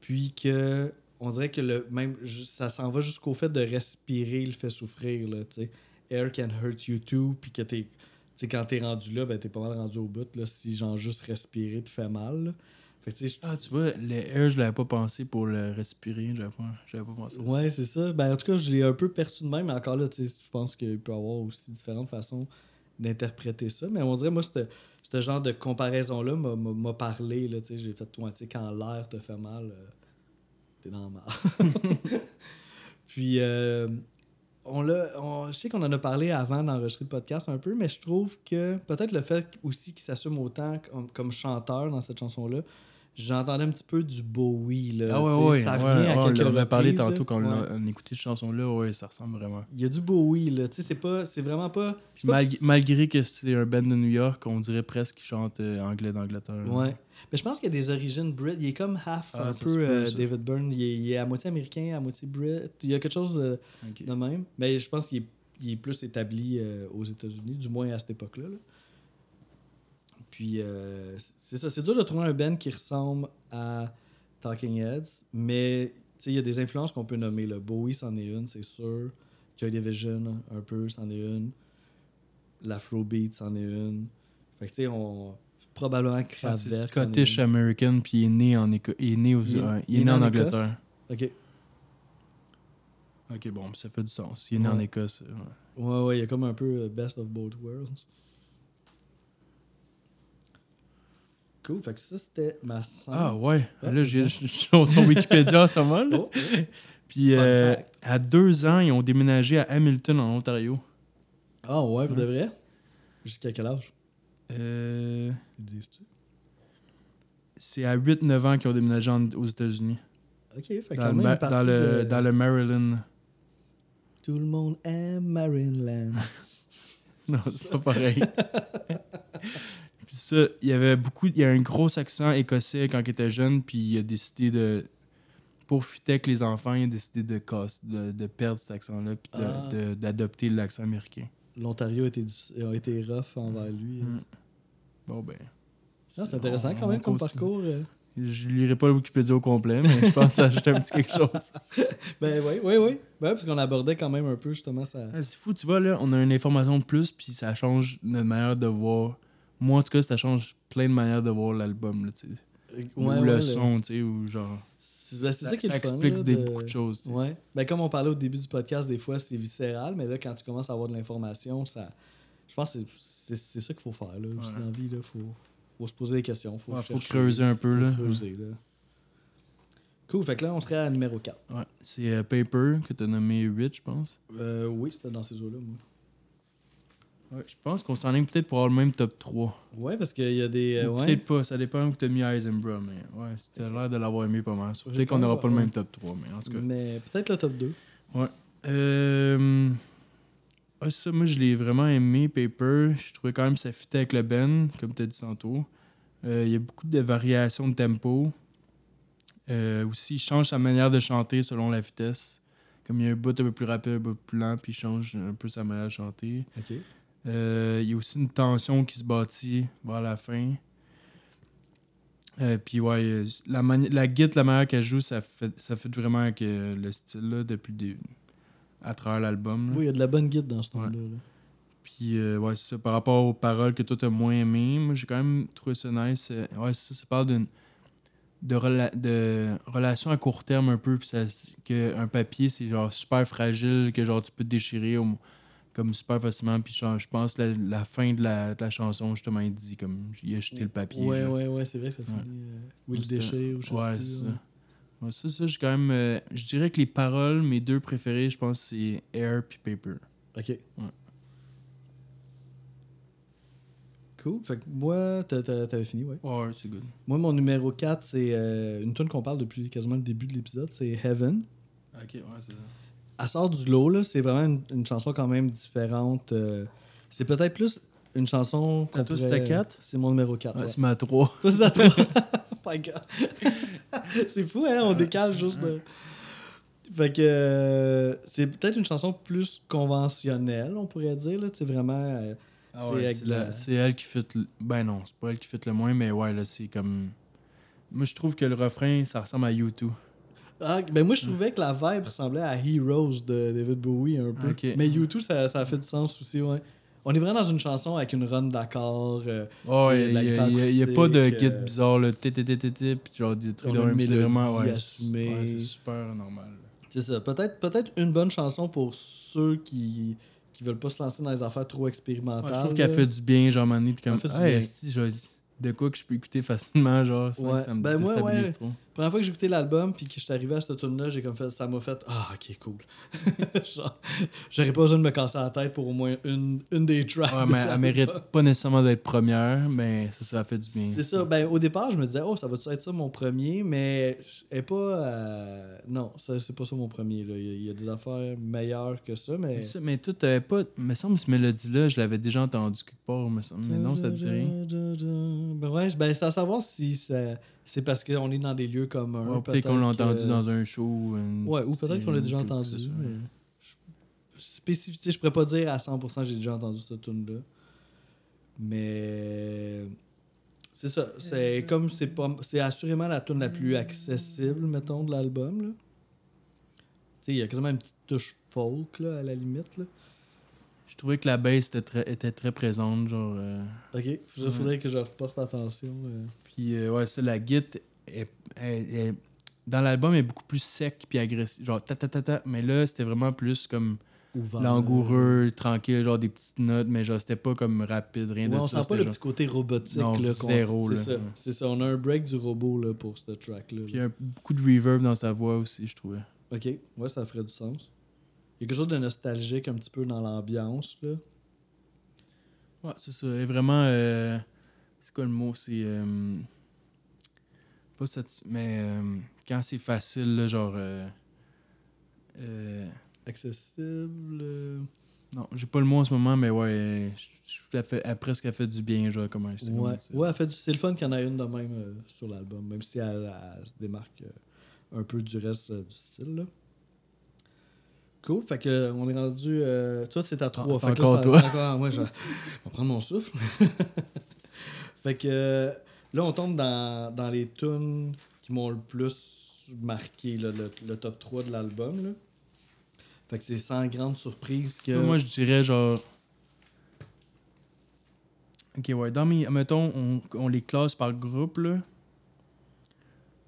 Puis que, on dirait que le même, ça s'en va jusqu'au fait de respirer le fait souffrir, là, tu sais. Air can hurt you too. Puis que t'es, tu sais, quand t'es rendu là, ben t'es pas mal rendu au bout, là. Si, genre, juste respirer te fait mal, là. Fait que, Ah, tu vois, le air, je l'avais pas pensé pour le respirer. J'avais pas, pas pensé. Ouais, c'est ça. Ben, en tout cas, je l'ai un peu perçu de même, mais encore là, tu sais, je pense qu'il peut y avoir aussi différentes façons d'interpréter ça. Mais on dirait, moi, ce ce genre de comparaison-là m'a- parlé. Là, J'ai fait, toi, quand l'air te fait mal, euh, t'es dans le mal. Puis, euh, on l'a, je sais qu'on en a parlé avant d'enregistrer le podcast un peu, mais je trouve que peut-être le fait aussi qu'il s'assume autant comme, comme chanteur dans cette chanson-là, j'entendais un petit peu du Bowie. Là, Ah ouais, ouais. Ça revient ouais, à on quelques en a parlé tantôt quand on, on écoutait cette chanson-là. Ouais, ça ressemble vraiment. Il y a du Bowie, là. Tu sais, c'est pas... C'est vraiment pas... malgré que c'est un band de New York, on dirait presque qu'il chante euh, anglais d'Angleterre. Ouais. Mais je pense qu'il y a des origines brit. Il est comme half Ah, un peu peut, euh. David Byrne. Il est, il est à moitié américain, à moitié brit. Il y a quelque chose euh, de même. Mais je pense qu'il est, plus établi euh, aux États-Unis, du moins à cette époque-là. là. Puis euh, c'est ça. C'est dur de trouver un band qui ressemble à Talking Heads, mais il y a des influences qu'on peut nommer. Là. Bowie, c'en est une, c'est sûr. Joy Division, un peu, c'en est une. L'Afrobeat, c'en est une. Fait que tu sais, on. Probablement Ah, Kraftwerk. est Scottish. American, puis il est né en, Éco- il est né, aux- Il est- il né en? Angleterre. Ok. Ok, bon, ça fait du sens. Il est né en. Écosse. ouais. Ouais, ouais, il y a comme un peu euh, best of both worlds. Cool, fait que ça c'était ma scène. Ah ouais. Là, je suis sur son Wikipédia en ce moment. Oh. Puis euh, à deux ans, ils ont déménagé à Hamilton, en Ontario. Ah ouais, pour de vrai? Jusqu'à quel âge? Euh, c'est à 8-9 ans qu'ils ont déménagé en- aux États-Unis. Ok, fait Dans, quand le même le, de- dans le Maryland. Tout le monde aime Maryland. Non, c'est pas pareil. puis ça, il y avait beaucoup. Il y a un gros accent écossais quand il était jeune, puis il a décidé de. Pour fitter avec les enfants, il a décidé de, casse, de, de perdre cet accent-là, puis de- Ah. d'adopter l'accent américain. L'Ontario a été, a été rough envers lui. Mm. Bon, ben. Ah, c'est intéressant On- quand même comme parcours. euh. Je lirai pas le Wikipédia au complet, mais je pense que ça ajoute un petit quelque chose. Ben oui, oui, oui. Ben, parce qu'on abordait quand même un peu justement ça. Ah, c'est fou, tu vois, là, on a une information de plus, puis ça change notre manière de voir. Moi, en tout cas, ça change plein de manières de voir l'album, là, tu sais. ou Ouais, le son, tu sais, ou genre. C'est ben, ça, Ça, qui est ça le fun, explique là, des, de- beaucoup de choses. Ouais. Ben, comme on parlait au début du podcast, des fois c'est viscéral, mais là, quand tu commences à avoir de l'information, ça. Je pense que c'est- ça qu'il faut faire. Là. Ouais. dans la vie, il faut, faut se poser des questions. Faut, Ouais, faut creuser un peu, faut là. creuser, là. Cool, fait que là, on serait à numéro 4. Ouais. C'est euh, Paper que tu as nommé 8, je pense. Euh, oui, c'était dans ces eaux-là, moi. Ouais, je pense qu'on s'en est peut-être pour avoir le même top 3. Ouais, parce qu'il y a des. euh, ouais. Peut-être pas, ça dépend où tu as mis Eisenborough, mais ouais, tu as l'air de l'avoir aimé pas mal. Peut-être qu'on n'aura pas le ouais. même top 3, mais en tout cas. Mais peut-être le top 2. Euh... ouais, ça, moi, je l'ai vraiment aimé, Paper. Je trouvais quand même que ça fitait avec le Ben, comme tu as dit tantôt. Euh, Il y a beaucoup de variations de tempo. Euh, aussi, il change sa manière de chanter selon la vitesse. Comme il y a un bout un peu plus rapide, un peu plus lent, puis il change un peu sa manière de chanter. Ok. Euh, il y a aussi une tension qui se bâtit vers la fin. Euh, puis ouais, euh, la, la guitare, la manière qu'elle joue, ça fait, ça fait vraiment avec euh, le style là, depuis début, à travers l'album. Oui, il y a de la bonne guide dans ce ton-là. Ouais. là. Puis ouais, ouais, c'est ça. Par rapport aux paroles que toi t'as moins aimé, moi j'ai quand même trouvé ça nice. Ouais, c'est ça, ça parle d'une de, rela- de relation à court terme un peu, puis ça, que un papier c'est genre super fragile, que genre tu peux te déchirer au- comme super facilement. Puis je pense la, la fin de la, de la chanson, justement, il dit comme il a jeté le papier. Ouais, genre. ouais, ouais, c'est vrai que ça finit. euh, ou le déchet, ou je sais Ouais, c'est ça. Ouais, ça, ça, j'ai quand même. euh, je dirais que les paroles, mes deux préférés, je pense, c'est Air puis Paper. Ok. Cool. Fait que moi, t'avais fini, ouais. Ouais, c'est good. Moi, mon numéro 4, c'est euh, une tune qu'on parle depuis quasiment le début de l'épisode, c'est Heaven. Ok, ouais, c'est ça. Elle sort du lot, là. C'est vraiment une, une chanson quand même différente. euh, c'est peut-être plus une chanson. toi, pourrait- c'était quatre? C'est mon numéro 4. Ouais, ouais. C'est ma 3. Toi, c'est à toi. oh my god. c'est fou, hein? On décale juste de. Fait que euh, c'est peut-être une chanson plus conventionnelle, on pourrait dire. Là. Vraiment. euh, Ah ouais, c'est, la- elle qui fit le... Ben non, c'est pas elle qui fit le moins, mais ouais, là, c'est comme... Moi, je trouve que le refrain, ça ressemble à U2. Ah, ben moi, je trouvais que la vibe ressemblait à Heroes de David Bowie un peu. Mais U2, ça, ça fait du sens aussi, ouais. On est vraiment dans une chanson avec une run d'accords. euh, Oh, il de la y, a- a- a pas de guide euh, bizarre, là. Té, té, té, té, té, puis genre des trucs de a même. C'est vraiment, ouais, c'est, ouais, c'est super normal. C'est ça. Peut-être peut une bonne chanson pour ceux qui qui veulent pas se lancer dans les affaires trop Ouais, expérimentales. je trouve qu'elle fait du bien, genre, Mané, t'es comme, hey, si, de quoi que je peux écouter facilement, genre, sans Ouais. que ça me Ben, déstabilise ouais. trop. Première fois que j'ai écouté l'album puis que je suis arrivé à cette tune là j'ai comme fait ça m'a fait ah ok cool j'aurais pas besoin de me casser la tête pour au moins une, une des tracks Ouais, de mais elle mérite pas nécessairement d'être première, mais ça, ça a fait du bien. c'est ça ben au départ je me disais oh ça va être ça mon premier? Mais elle est pas euh, non c'est pas ça mon premier là il y, a, des affaires meilleures que ça mais Mais, ça, mais toi, t'avais pas. me semble cette mélodie-là, je l'avais déjà entendue quelque part. Mais non, ça te dit rien. Ben ouais, ben c'est à savoir si ça- c'est parce qu'on est dans des lieux communs. Ouais, peut-être qu'on l'a entendu que- dans un show. une Ouais, ou peut-être qu'on l'a déjà entendu. Mais... je- Spécificité, je pourrais pas dire à 100% j'ai déjà entendu cette tune là Mais c'est ça. C'est comme c'est pas. C'est assurément la tune la plus accessible, mettons, de l'album. là. Tu sais, il y a quasiment une petite touche folk là, à la limite. Là. Je trouvais que la bass était très, était très présente, genre. euh, Ok, il faudrait que je reporte attention. euh. Puis, euh, ouais, ça, la git est, est- est- dans l'album est beaucoup plus sec puis agressif. Genre, ta ta ta ta. Mais là, c'était vraiment plus comme Ouvert. langoureux, tranquille, genre des petites notes, mais genre, c'était pas comme rapide, rien Ouais, de on ça. sent pas le petit côté robotique. Non, là, zéro, C'est ça, Ouais. ça. On a un break du robot là, pour ce track-là. Puis, il y a un- beaucoup de reverb dans sa voix aussi, je trouvais. Ok, ouais, ça ferait du sens. Il y a quelque chose de nostalgique un petit peu dans l'ambiance. là. Ouais, c'est ça. Est vraiment. euh, c'est quoi le mot C'est. euh, pas satis- Mais euh, quand c'est facile, là, genre. euh, Accessible. non, j'ai pas le mot en ce moment, mais ouais. je- fait, elle presque elle fait du bien, genre, comment je sais Ouais, comment ouais elle fait du- c'est le fun qu'il y en a une de même euh, sur l'album, même si elle, elle se démarque euh, un peu du reste euh, du style. Là. Cool, fait que on est rendu. toi, c'est à C'est 3. c'est encore toi. moi, je vais je vais prendre mon souffle. fait que là, on tombe dans, dans les tunes qui m'ont le plus marqué, le, le top 3 de l'album. Fait que c'est sans grande surprise que. Moi, je dirais, genre. Ok, ouais. Dans mes. Mettons, on, on les classe par groupe, là.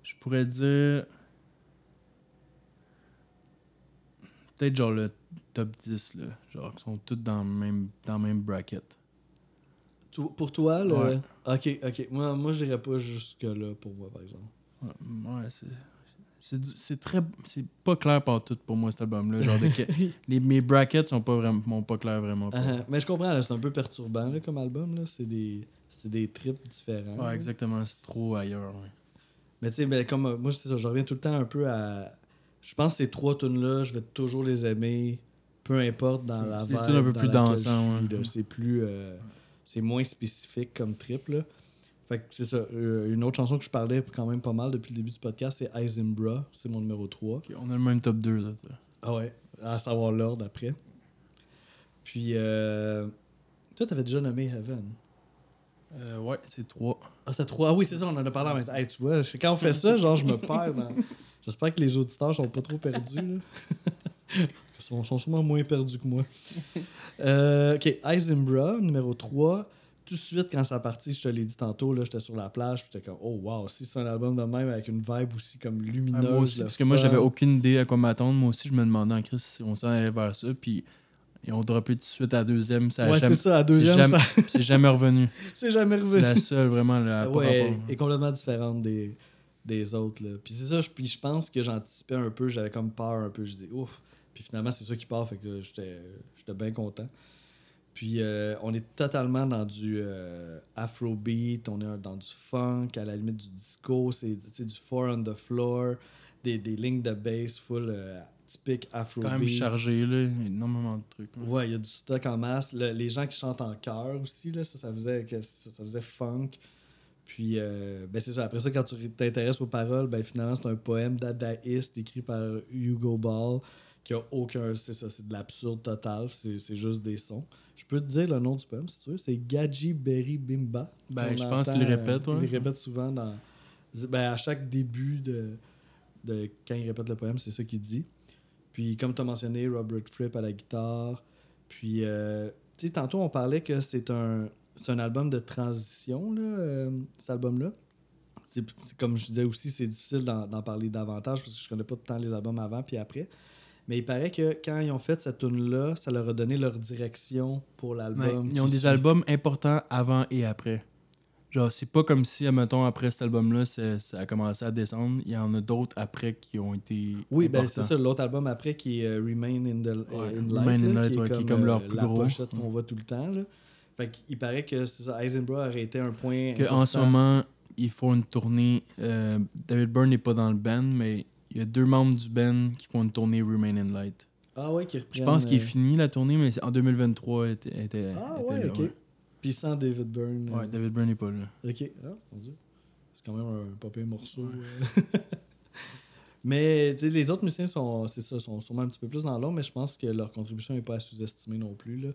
Je pourrais dire. Peut-être genre le top 10, là. Genre, qui sont tous dans le même, dans le même bracket. Pour toi, le... Ouais. Ok, ok. Moi, moi je dirais pas jusque-là pour moi, par exemple. Ouais, ouais, c'est. C'est très. C'est pas clair par tout pour moi, cet album-là. Genre, de les, mes brackets sont pas vraiment pas clairs vraiment. Uh-huh. Mais je comprends, là, c'est un peu perturbant là, comme album. Là. C'est des, c'est des trips différents. Ouais, là. exactement. C'est trop ailleurs, ouais. Mais tu sais, ben, comme moi, c'est ça, je reviens tout le temps un peu à. Je pense que ces trois tunes-là, je vais toujours les aimer, peu importe dans la C'est un peu dans plus suis, ouais. là. C'est plus. euh, c'est moins spécifique comme trip, là. Fait que c'est ça. euh, une autre chanson que je parlais quand même pas mal depuis le début du podcast, c'est Izimbra. C'est mon numéro 3. Ok, on a le même top 2, ça, tu sais. Ah ouais, à savoir l'ordre après. Puis, euh, toi, t'avais déjà nommé Heaven. Euh, ouais, c'est 3. Ah, c'était trois. Ah oui, c'est ça, on en a parlé temps. Hey, tu vois, quand on fait ça, genre, je me perds dans. J'espère que les auditeurs sont pas trop perdus, là. Ils sont, sont sûrement moins perdus que moi. Euh, ok, Izimbra, numéro 3. Tout de suite, quand ça a parti, je te l'ai dit tantôt, là, j'étais sur la plage, puis j'étais comme, oh wow, si c'est un album de même avec une vibe aussi comme lumineuse. moi aussi, parce que moi, j'avais aucune idée à quoi m'attendre. Moi aussi, je me demandais en Chris si on s'en allait vers ça. Puis ils ont droppé tout de suite à la deuxième. Ça a Ouais, jamais- c'est ça, à deuxième, c'est jamais, ça- c'est jamais revenu. c'est jamais C'est revenu. la seule, vraiment. Là, ouais, rapport. est complètement différente des, des autres. Là. Puis c'est ça, je, puis je pense que j'anticipais un peu, j'avais comme peur un peu. Je dis ouf. Puis finalement, c'est ça qui part, fait que j'étais j'étais bien content. Puis euh, on est totalement dans du euh, afrobeat, on est dans du funk, à la limite du disco, c'est du four on the floor, des, des lignes de bass full euh, typique afrobeat. quand même chargé, là. Énormément de trucs. Ouais, il y a du stock en masse. Le- les gens qui chantent en chœur aussi, là, ça, ça faisait, que, ça, ça faisait funk. Puis, ben c'est ça. Après ça, quand tu t'intéresses aux paroles, ben finalement, c'est un poème dadaïste écrit par Hugo Ball qui a aucun. C'est ça, c'est de l'absurde total. C'est juste des sons. Je peux te dire le nom du poème si tu veux. C'est Gadji Berry Bimba. Ben, je pense qu'il le répète, euh, ouais. Il le répète souvent dans. Ben, à chaque début de, de quand il répète le poème, c'est ça qu'il dit. Puis, comme tu as mentionné, Robert Fripp à la guitare. Puis, euh, tu sais, tantôt, on parlait que c'est un, c'est un album de transition, là, euh, cet album-là. C'est comme je disais aussi, c'est difficile d'en d'en parler davantage parce que je connais pas tant les albums avant puis après. Mais il paraît que quand ils ont fait cette tune-là, ça leur a donné leur direction pour Ouais, l'album. ils ont des suit. albums importants avant et après. Genre, c'est pas comme si, admettons, après cet album-là, ça, a commencé à descendre. Il y en a d'autres après qui ont été. Oui, ben c'est ça, l'autre album après qui est euh, Remain in, the, Ouais, in Remain Light, in là, Light, qui, est ouais, comme, qui est comme leur euh, plus la gros. pochette qu'on voit tout le temps. Là. Fait qu'il paraît que ça, Eisenbrough aurait été un point. Que en ce moment, ils font une tournée. euh, David Byrne n'est pas dans le band, mais il y a deux membres du band qui font une tournée Remain in Light. Ah ouais, qui Je reprennent. pense qu'il est euh, fini la tournée, mais en 2023, elle était. était- Ah était ouais, là, ok. Puis sans David Byrne. Ouais, euh, David Byrne n'est pas là. Ok, ah, mon dieu. C'est quand même un pas pire morceau. euh. mais tu sais, les autres musiciens sont, c'est ça, sont sûrement un petit peu plus dans l'ombre, mais je pense que leur contribution n'est pas à sous-estimer non plus. Là.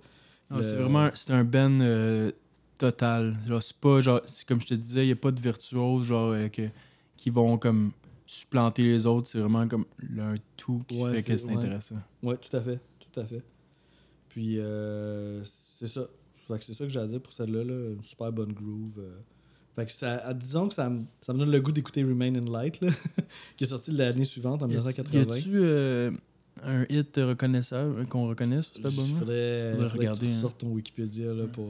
Non, Le- C'est vraiment c'est un band euh, total. Genre, c'est pas genre, c'est comme je te disais, il n'y a pas de virtuoses genre, euh, que, qui vont comme supplanter les autres. C'est vraiment comme le- un tout qui Ouais, fait que c'est- ouais. intéressant. Ouais, tout à fait. Tout à fait. Puis, euh, c'est ça. Fait que c'est ça que j'ai à dire pour celle-là. Là. Une super bonne groove. euh. Fait que ça, disons que ça, me- ça me donne le goût d'écouter Remain in Light, là, qui est sorti l'année suivante, en Y a- 1980. Y a-tu euh, un hit reconnaissable euh, qu'on reconnaît sur cet Il album-là? faudrait, Faudrait faudrait regarder, que tu hein. sortes ton Wikipédia là, pour.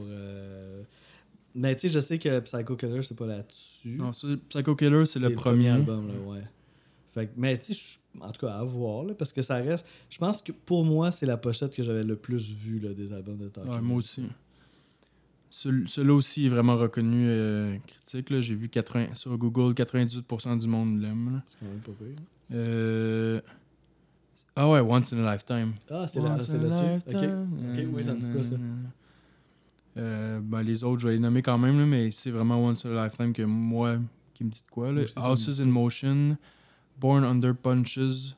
Mais tu sais, je sais que Psycho Killer, c'est pas là-dessus. Non, Psycho Killer, c'est le premier. album, là, ouais. Fait que- mais tu sais, en tout cas, à voir, là, parce que ça reste. Je pense que pour moi, c'est la pochette que j'avais le plus vue là, des albums de Talking Ouais, moi aussi. Celui- Celui-là aussi est vraiment reconnu euh, critique. là. J'ai vu 80, sur Google, 98% du monde l'aime. là. C'est quand même pas pire. Euh... Ah ouais, Once in a Lifetime. Ah, c'est là, c'est là-dessus. Ok. lifetime. Ok, oui, ça me dit quoi, ça? Euh, ben, les autres, je vais les nommer quand même, là, mais c'est vraiment Once in a Lifetime que moi, qui me dit de quoi. Là. Houses in Motion, Born Under Punches,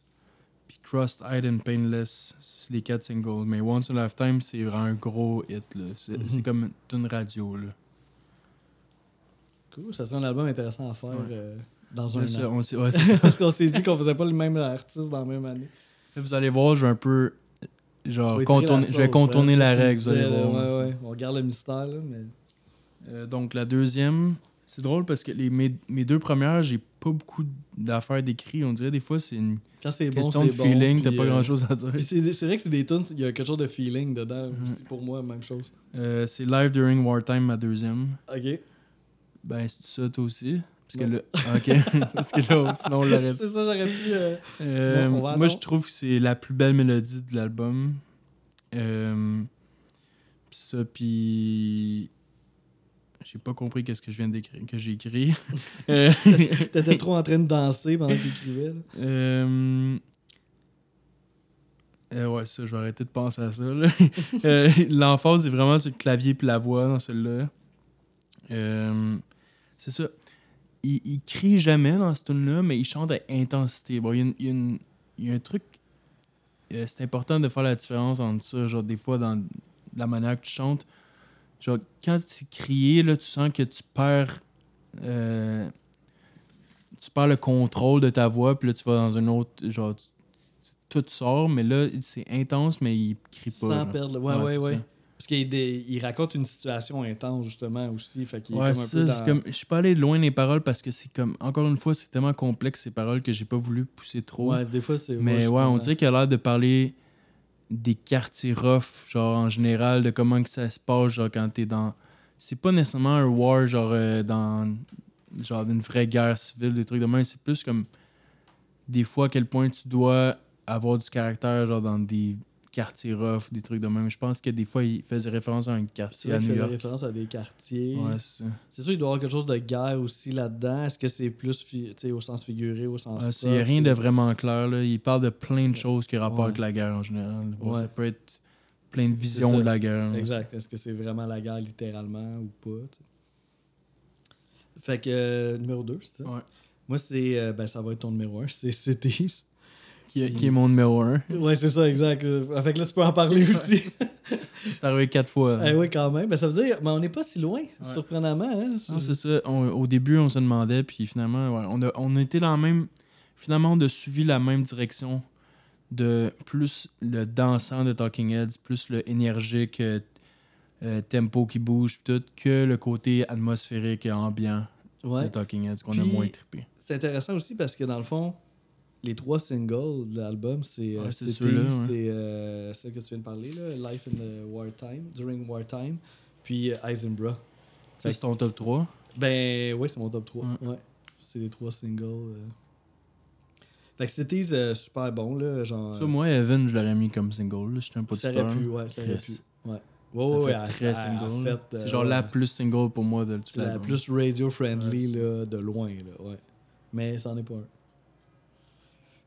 puis Crossed-Eyed and Painless, c'est les quatre singles. Mais Once in a Lifetime, c'est vraiment un gros hit. là. C'est comme une radio. Là. Cool, ça serait un album intéressant à faire Ouais. euh, dans un ça, an. on ouais, c'est ça. Parce qu'on s'est dit qu'on faisait pas le même artiste dans la même année. Vous allez voir, je vais un peu. Genre, contourner, je vais sauce, contourner hein, la règle, vous allez voir. Ouais, ouais. On garde le mystère, là, mais. Euh, donc la deuxième, c'est drôle parce que les, mes, mes deux premières, j'ai pas beaucoup d'affaires d'écrit. On dirait des fois c'est une Quand bon, question de bon. feeling, t'as pas euh, grand chose à dire. C'est c'est vrai que c'est des tunes, il y a quelque chose de feeling dedans pour moi, même chose. Euh, c'est Live During Wartime, ma deuxième. Ok. Ben c'est ça toi aussi. Parce que là, parce que là, sinon on l'aurait c'est ça, j'aurais pu. euh, Euh, Bon, moi, je trouve que c'est la plus belle mélodie de l'album. Euh, pis ça, puis j'ai pas compris qu'est-ce que je viens d'écrire, que j'ai écrit. T'étais trop en train de danser pendant que t'écrivais. Euh... ouais, ça, je vais arrêter de penser à ça. là. Euh, L'emphase est vraiment sur le clavier puis la voix dans celle-là. Euh, c'est ça. Il, il crie jamais dans cette tune là mais il chante à intensité. Bon, il y a, une- il y a une- il y a un truc. euh, c'est important de faire la différence entre ça. Genre, des fois, dans la manière que tu chantes, genre, quand tu crier, là, tu sens que tu perds. euh, tu perds le contrôle de ta voix, puis là, tu vas dans un autre. Genre, tu- tout sort, mais là, c'est intense, mais il crie pas. Sans perdre. Ouais, ouais. Parce qu'il il raconte une situation intense, justement, aussi. Fait qu'il est Ouais, comme un ça, peu c'est dans... comme. Je suis pas allé loin des paroles parce que c'est comme. Encore une fois, c'est tellement complexe ces paroles que j'ai pas voulu pousser trop. Ouais, des fois, c'est. mais ouais, on dirait qu'il a l'air de parler des quartiers rough, genre en général, de comment que ça se passe, genre quand t'es dans. C'est pas nécessairement un war, genre euh, dans. Genre d'une vraie guerre civile, des trucs de même. C'est plus comme. Des fois, à quel point tu dois avoir du caractère, genre dans des quartiers rough, des trucs de même. Je pense que des fois, il faisait référence à un quartier New faisait référence à des quartiers. Ouais, c'est sûr qu'il doit y avoir quelque chose de guerre aussi là-dedans. Est-ce que c'est plus au sens figuré, au sens Ouais, pop, c'est y a rien de vraiment clair. Là. Il parle de plein de choses qui ont rapport Ouais. avec la guerre en général. Ouais. Ça peut être plein de visions de la guerre. là. Exact. Est-ce que c'est vraiment la guerre littéralement ou pas? Fait que euh, numéro 2, c'est ça? Ouais. Moi, c'est. euh, ben, ça va être ton numéro 1, c'est Cities. Qui, est- qui est mon numéro un. ouais, c'est ça, exact. Euh, Fait que là, tu peux en parler aussi. C'est arrivé quatre fois. Eh oui, quand même. Ben, ça veut dire, mais on n'est pas si loin, surprenamment. Hein? Non, c'est ça. On- au début, on se demandait, puis finalement, ouais, on, a, on a été dans la même. Finalement, on a suivi la même direction de plus le dansant de Talking Heads, plus le énergique euh, euh, tempo qui bouge, tout, que le côté atmosphérique et ambiant Ouais. de Talking Heads qu'on a moins trippé. C'est intéressant aussi parce que dans le fond, les trois singles de l'album, c'est euh, Ouais, c'est euh, celle que tu viens de parler, là, Life in the Wartime, During Wartime, puis euh, Eisenbrough. Ça, c'est ton top 3. Ben, oui, c'est mon top 3. Ouais. Ouais. C'est les trois singles. euh. Fait que Cities, euh, super bon, là. Genre. Ça, moi, Evan, je l'aurais mis comme single. là. J'étais un peu ça aurait pu, ouais, ça aurait pu. Ouais. Ça Ouais, ouais, très single. fait, c'est genre la plus single pour moi de tout C'est la plus radio-friendly, Ouais, là, de loin, là, ouais. Mais c'en est pas un.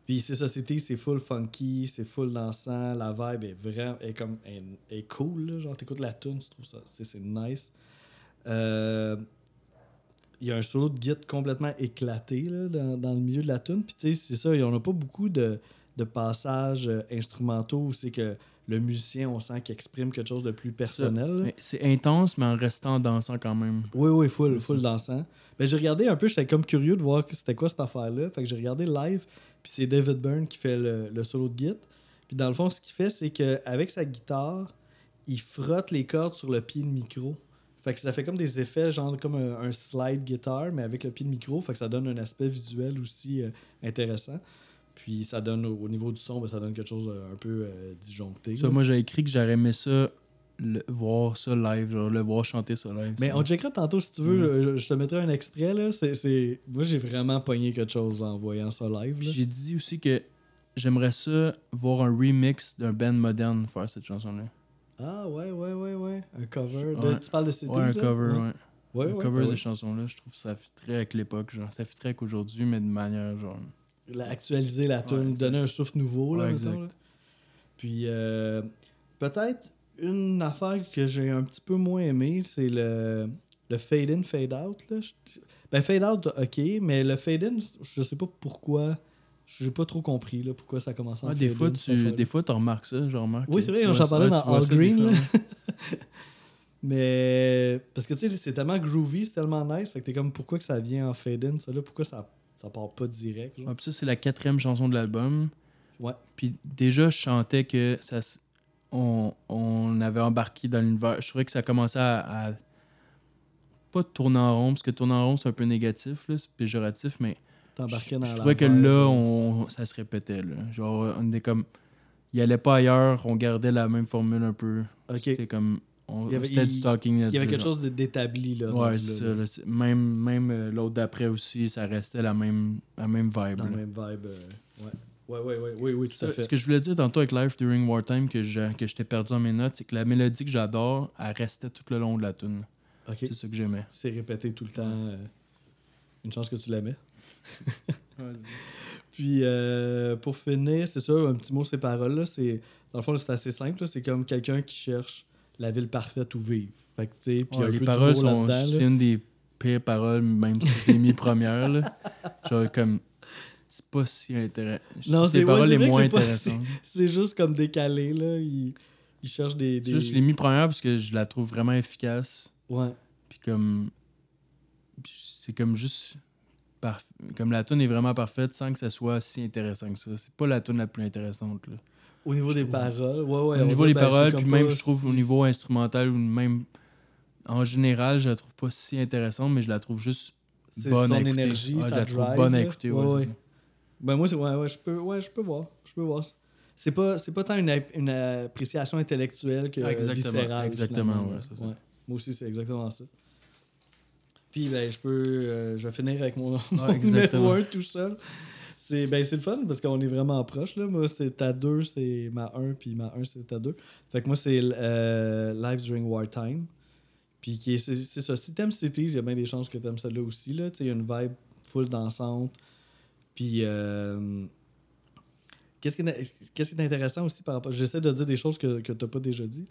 Puis c'est Cities, c'est full funky, c'est full dansant, la vibe est vraiment, est comme, est, est cool, là. Genre, t'écoutes la tune, tu trouves ça, c'est nice. Euh, il y a un solo de guitare complètement éclaté là, dans, dans le milieu de la tune. Puis tu sais, c'est ça, on n'a pas beaucoup de, de passages euh, instrumentaux où c'est que le musicien, on sent qu'il exprime quelque chose de plus personnel. Mais C'est intense, mais en restant dansant quand même. Oui, oui, full, full dansant. Ben, j'ai regardé un peu, j'étais comme curieux de voir c'était quoi cette affaire-là. Fait que j'ai regardé live, puis c'est David Byrne qui fait le, le solo de guitare. Puis dans le fond, ce qu'il fait, c'est qu'avec sa guitare, il frotte les cordes sur le pied de micro. Fait que ça fait comme des effets, genre comme un, un slide guitare, mais avec le pied de micro. Fait que ça donne un aspect visuel aussi euh, intéressant. Puis ça donne, au, au niveau du son, ben, ça donne quelque chose euh, un peu euh, disjoncté. Ça, moi, j'ai écrit que j'aurais aimé ça, le- voir ça live, genre le voir chanter ça live. Mais ça. on checkera tantôt si tu veux. Je, je te mettrai un extrait. Là. C'est, c'est- Moi, j'ai vraiment pogné quelque chose là, en voyant ça live. J'ai dit aussi que j'aimerais ça voir un remix d'un band moderne faire cette chanson-là. Ah, ouais, ouais, ouais, ouais. Un cover. de- Ouais. tu parles de Cities, Ouais, un cover, ouais. Ouais, un cover de chanson-là, je trouve que ça fitterait avec l'époque, genre. Ça fitterait avec aujourd'hui, mais de manière, genre. La- Actualiser la tune, donner un souffle nouveau. Là, exact. là. Puis, euh, peut-être une affaire que j'ai un petit peu moins aimé, c'est le, le fade in, fade out. Là. Je- Ben, fade out, ok, mais le fade in, je sais pas pourquoi. J'ai pas trop compris là, pourquoi ça commence en Ouais, des, fois, tu, affaire-là. des fois, tu remarques ça, je remarque. Oui, c'est vrai, j'en parlais dans All Green. Mais parce que tu sais, c'est tellement groovy, c'est tellement nice. Fait que t'es comme pourquoi que ça vient en fade-in, ça là, pourquoi ça, ça part pas direct. genre? Ouais, puis ça, c'est la quatrième chanson de l'album. Ouais. Puis déjà, je chantais que ça, on, on avait embarqué dans l'univers. Je trouvais que ça commençait à, à- pas tourner en rond, parce que tourner en rond, c'est un peu négatif, là, c'est péjoratif, mais je, dans je la trouvais que là, on, ça se répétait. Là. Genre, on était comme. Il allait pas ailleurs, on gardait la même formule un peu. C'était comme. on- Il y avait- il- du talking. Il y avait quelque chose d'établi là. Ouais, là, ça. là. Même, même euh, l'autre d'après aussi, ça restait la même, la même vibe. Dans le même vibe. euh, ouais. Ouais, ouais, oui, oui, tout à fait. ce que je voulais dire tantôt avec Life During Wartime que je- que j'étais perdu dans mes notes, c'est que la mélodie que j'adore, elle restait tout le long de la tune. C'est ça que j'aimais. C'est répété tout le temps. euh, Une chance que tu l'aimais. Puis euh, pour finir, c'est ça, un petit mot ces paroles là, c'est dans le fond c'est assez simple, c'est comme quelqu'un qui cherche la ville parfaite où vivre. Fait que puis Ouais, un les peu paroles sont. C'est une des pires paroles, même si l'ai mis première. Là. Genre, comme. C'est pas si intéressant. Non, c'est c'est les paroles ouais, c'est les moins intéressantes. C'est juste comme décalé là, il, il cherche des, juste, je l'ai mis première parce que je la trouve vraiment efficace. Ouais. Puis comme. C'est comme juste. parf- Comme la tune est vraiment parfaite sans que ça soit si intéressant que ça. C'est pas la tune la plus intéressante. Là. Au niveau Je des trouve. paroles, ouais ouais. au niveau des ben, paroles, puis pas- même je trouve au niveau instrumental ou même. En général, je la trouve pas si intéressante, mais je la trouve juste bonne son à écouter. énergie, Ouais, sa je la trouve drive, bonne à écouter. Ouais, ouais, ouais. Ça. Ben moi c'est ouais ouais, je peux ouais, je peux voir, je peux voir. C'est pas c'est pas tant une, une appréciation intellectuelle que Ah, exactement, viscérale. exactement, ouais, c'est ça. Moi aussi c'est exactement ça. Puis ben je peux euh, je vais finir avec mon, mon numéro exactement. 1 tout seul. C'est ben c'est le fun parce qu'on est vraiment proche là. Moi c'est ta 2, c'est ma 1 puis ma 1 c'est ta 2. Fait que moi c'est euh, Lives During Wartime. Puis c'est c'est ça, si t'aimes Cities, il y a bien des chances que t'aimes celle-là aussi là, il y a une vibe full dansante. Puis euh, Qu'est-ce qui, est, qu'est-ce qui est intéressant aussi par rapport. J'essaie de dire des choses que, que tu n'as pas déjà dit.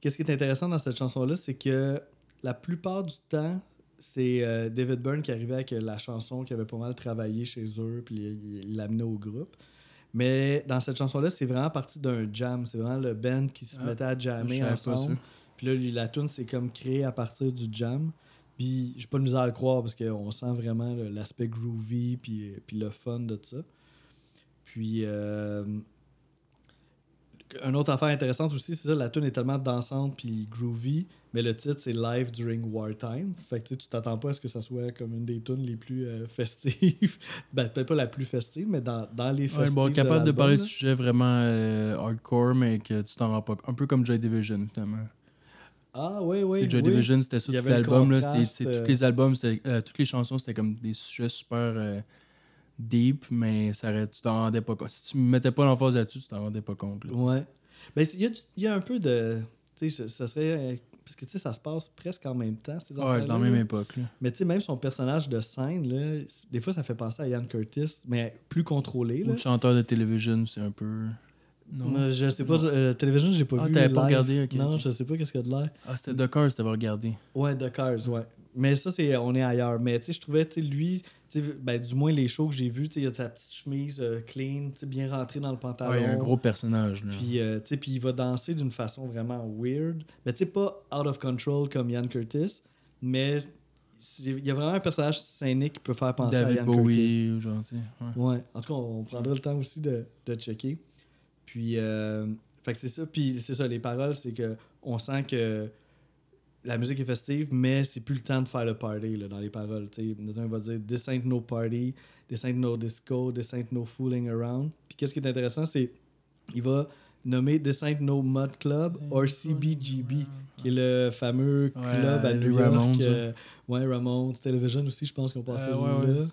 Qu'est-ce qui est intéressant dans cette chanson-là, c'est que la plupart du temps, c'est euh, David Byrne qui arrivait avec la chanson qui avait pas mal travaillé chez eux, puis il l'amenait au groupe. Mais dans cette chanson-là, c'est vraiment parti d'un jam. C'est vraiment le band qui se Ah, mettait à jammer ensemble. Puis là, la tune c'est comme créé à partir du jam. Puis j'ai pas de misère à le croire parce qu'on sent vraiment l'aspect groovy puis, puis le fun de ça. Puis euh, une autre affaire intéressante aussi, c'est ça, la tune est tellement dansante puis groovy, mais le titre c'est Live During Wartime. Fait que tu t'attends pas à ce que ça soit comme une des tunes les plus euh, festives. ben peut-être pas la plus festive, mais dans, dans les Ouais, festives. bon, capable de parler de sujets vraiment euh, hardcore, mais que tu t'en rends pas. Un peu comme Joy Division, finalement. Ah, oui, oui. C'est Joy oui. Division, c'était ça tout l'album. euh, tous les albums, euh, toutes les chansons, c'était comme des sujets super euh, deep, mais ça, tu t'en rendais pas compte. Si tu me mettais pas l'emphase là-dessus, tu t'en rendais pas compte. là. Ouais. Ben, il y, a y un peu de. Tu sais, ça serait. euh, Parce que, tu sais, ça se passe presque en même temps, ces Ouais, c'est dans la même époque. Là. Mais tu sais, même son personnage de scène, là, des fois, ça fait penser à Ian Curtis, mais plus contrôlé. Ou Là. le chanteur de télévision, c'est un peu. Non. Je sais pas, euh, télévision, j'ai pas Ah, vu. t'avais pas regardé, ok, Non, ok. je sais pas qu'est-ce qu'il y a de l'air. Ah, c'était The Cars, t'avais regardé. Ouais, The Cars, ouais. Mais ça, c'est on est ailleurs. Mais tu sais, je trouvais, tu sais, lui, tu sais, ben, du moins les shows que j'ai vus, tu sais, il a sa petite chemise euh, clean, bien rentrée dans le pantalon. Ouais, un gros personnage. Là. Puis, euh, tu sais, puis il va danser d'une façon vraiment weird. Mais tu sais, pas out of control comme Ian Curtis, mais il y a vraiment un personnage scénique qui peut faire penser à David Ian Curtis. Bowie, ou genre, tu sais. Ouais. Ouais, en tout cas, on prendra le temps aussi de, de checker. Puis, euh, fait que c'est ça. Puis, c'est ça, les paroles, c'est que on sent que la musique est festive, mais c'est plus le temps de faire le party là, dans les paroles. tu sais. Nathan va dire This ain't no party, this ain't no disco, this ain't no fooling around. Puis, qu'est-ce qui est intéressant, c'est il va nommer This ain't no mud club or CBGB, qui est le fameux Ouais, club à New York. Ramones, euh, ouais, Ramones, Television aussi, je pense qu'on passait Euh, ouais, là. ouais,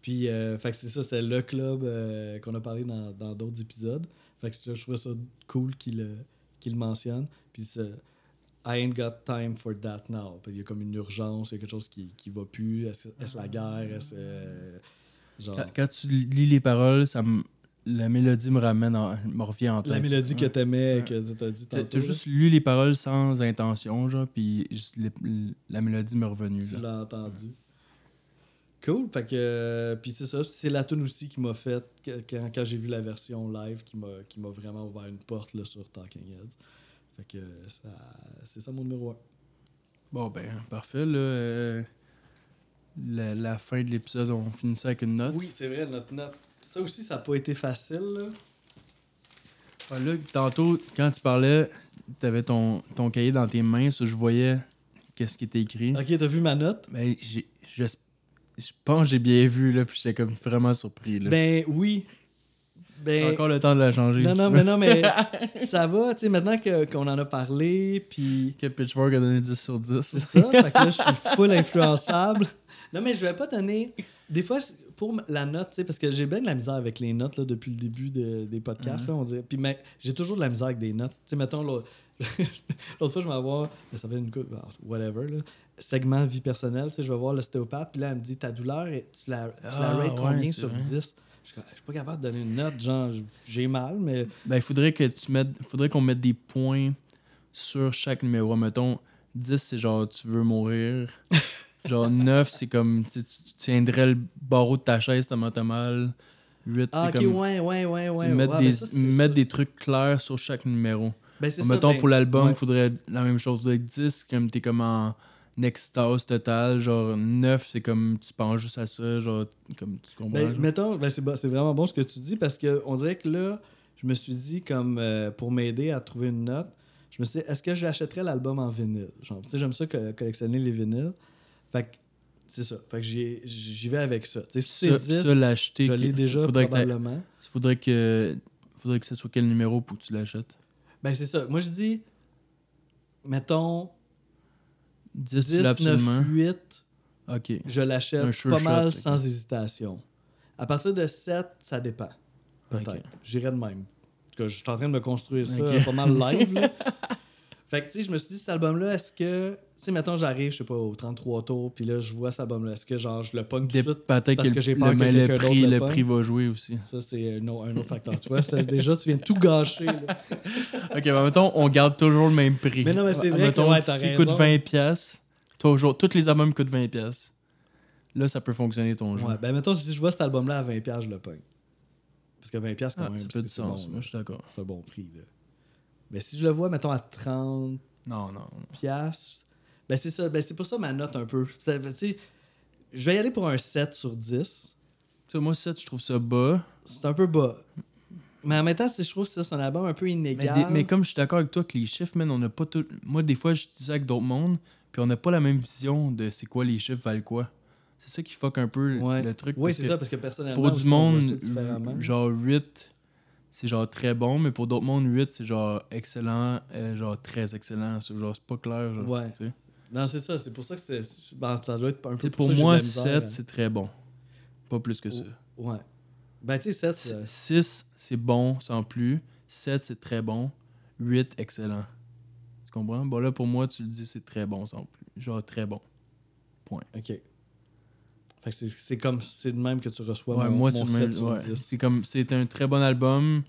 Puis, euh, fait que c'est ça, c'était le club euh, qu'on a parlé dans dans d'autres épisodes. Fait que je trouvais ça cool qu'il le, qu'il le mentionne. Puis, c'est I ain't got time for that now. Il y a comme une urgence, il y a quelque chose qui, qui va plus. Est-ce la guerre? Est-ce. euh, genre. Quand, quand tu lis les paroles, ça me- la mélodie me ramène, en- me revient en tête. La mélodie que t'aimais, Ouais. que t'as dit T'as tantôt. t'as juste lu les paroles sans intention, genre, puis juste les- la mélodie m'est revenue. Tu l'as entendu. Cool. Fait que. euh, puis c'est ça. C'est la tune aussi qui m'a fait. Quand, quand j'ai vu la version live, qui m'a qui m'a vraiment ouvert une porte là, sur Talking Heads. Fait que c'est ça mon numéro 1. Bon, ben, parfait. Là, euh, la, la fin de l'épisode, on finissait avec une note. Oui, c'est vrai, notre note. Ça aussi, ça n'a pas été facile. Là. Ah, là, tantôt, quand tu parlais, t'avais ton, ton cahier dans tes mains, ça, je voyais qu'est-ce qui était écrit. Ok, t'as vu ma note? Ben, j'ai- je, pense que j'ai bien vu, là, puis j'étais comme vraiment surpris. Là. Ben oui. Ben. encore le temps de la changer. non, si non, mais non, mais ça va, tu sais, maintenant qu'on en a parlé, puis Que Pitchfork a donné 10 sur 10. c'est ça, fait que là, je suis full influençable. Non, mais je vais pas donner. Des fois, pour la note, tu sais, parce que j'ai bien de la misère avec les notes là, depuis le début de- des podcasts, là, on dirait. Puis, mais j'ai toujours de la misère avec des notes. Tu sais, mettons, l'autre fois, je vais avoir, mais ça fait une coupe, whatever, là, segment vie personnelle, tu sais, je vais voir l'ostéopathe, puis là, elle me dit, ta douleur, tu la, tu la Ah, rates ouais, combien sur vrai. 10? Je suis pas capable de donner une note, genre, j'ai mal, mais. Ben, il faudrait que tu mettes. faudrait qu'on mette des points sur chaque numéro. Mettons, 10, c'est genre tu veux mourir. genre 9, c'est comme tu, tiendrais le barreau de ta chaise tellement t'as mal. 8, Ah, c'est ok, comme. ouais, ouais, ouais, ouais. mettre ouais, des, ben ça, mettre des trucs clairs sur chaque numéro. Ben, c'est ça, Mettons, ben, pour l'album, il ouais. faudrait la même chose. Faudrait que 10, comme t'es comme en extase totale. Genre 9, c'est comme tu penses juste à ça. Genre, comme tu comprends. Ben, genre? mettons, ben, c'est, c'est vraiment bon ce que tu dis parce que on dirait que là, je me suis dit, comme euh, pour m'aider à trouver une note, je me suis dit, est-ce que j'achèterais l'album en vinyle? Genre, tu sais, j'aime ça que- collectionner les vinyles. Fait que c'est ça. Fait que j'y, j'y vais avec ça. Tu sais, si ça, c'est 10, ça, l'acheter. je l'ai que- déjà faudrait que probablement. faudrait que faudrait que ce soit quel numéro pour que tu l'achètes? Ben, c'est ça. Moi, je dis, mettons, 10, 10, 9, absolument. 8, Ok. je l'achète sure pas shot, mal ok. sans hésitation. À partir de 7, ça dépend. Peut-être. Ok. J'irais de même. En tout cas, je suis en train de me construire ça pas mal live. là. fait que, tu sais, je me suis dit, cet album-là, est-ce que. Tu sais, mettons, j'arrive, je sais pas, au 33 tours, puis là, je vois cet album-là. Est-ce que, genre, je le pogne tout de suite Peut-être parce que, que j'ai le, peur que mais le prix, le le prix va jouer aussi. Ça, c'est un, autre- facteur. tu vois, déjà, tu viens de tout gâcher. là. ok, ben mettons, on garde toujours le même prix. Mais non, mais c'est vrai Mettons, que, ouais, raison. coûte 20$, piastres, toujours, tous les albums coûtent 20$. piastres. Là, ça peut fonctionner ton jeu. Ouais, ben, mettons, si je vois cet album-là à 20$, je le pogne. Parce que 20$, quand Ah, même, ça fait que du c'est sens. bon, Moi, je suis d'accord. c'est un bon prix. Là. Mais si je le vois, mettons, à 30$, Non, non. piastres. Ben c'est ça, ben c'est pour ça ma note un peu. Ça- je vais y aller pour un 7 sur 10. Tu sais, moi, 7, je trouve ça bas. C'est un peu bas. Mais en même temps, je trouve que ça, c'est un album un peu Mais, inégal. des- mais comme je suis d'accord avec toi que les chiffres, man, on n'a pas tout. Moi, des fois, je dis ça avec d'autres mondes, puis on n'a pas la même vision de c'est quoi les chiffres valent quoi. C'est ça qui fuck un peu Ouais. le truc. Oui, c'est ça, parce que personnellement, Pour du monde, genre 8, c'est genre très bon, mais pour d'autres mondes, 8, c'est genre excellent, euh, genre très excellent. C'est genre, c'est pas clair. Genre, Ouais. tu sais. Non, c'est ça. C'est pour ça que c'est. ben, ça doit être un peu Tu sais, pour, moi, de la misère, 7, hein. c'est très bon. Pas plus que ça. Ouais. Ben, tu sais, 7, 6, c'est bon sans plus. 7, c'est très bon. 8, excellent. Tu comprends? Bon, là, pour moi, tu le dis, c'est très bon sans plus. Genre, très bon. OK. C'est- comme. C'est le même que tu reçois. Ouais, mon, moi, c'est le même. 7 sur ouais. 10. C'est comme. C'est un très bon album,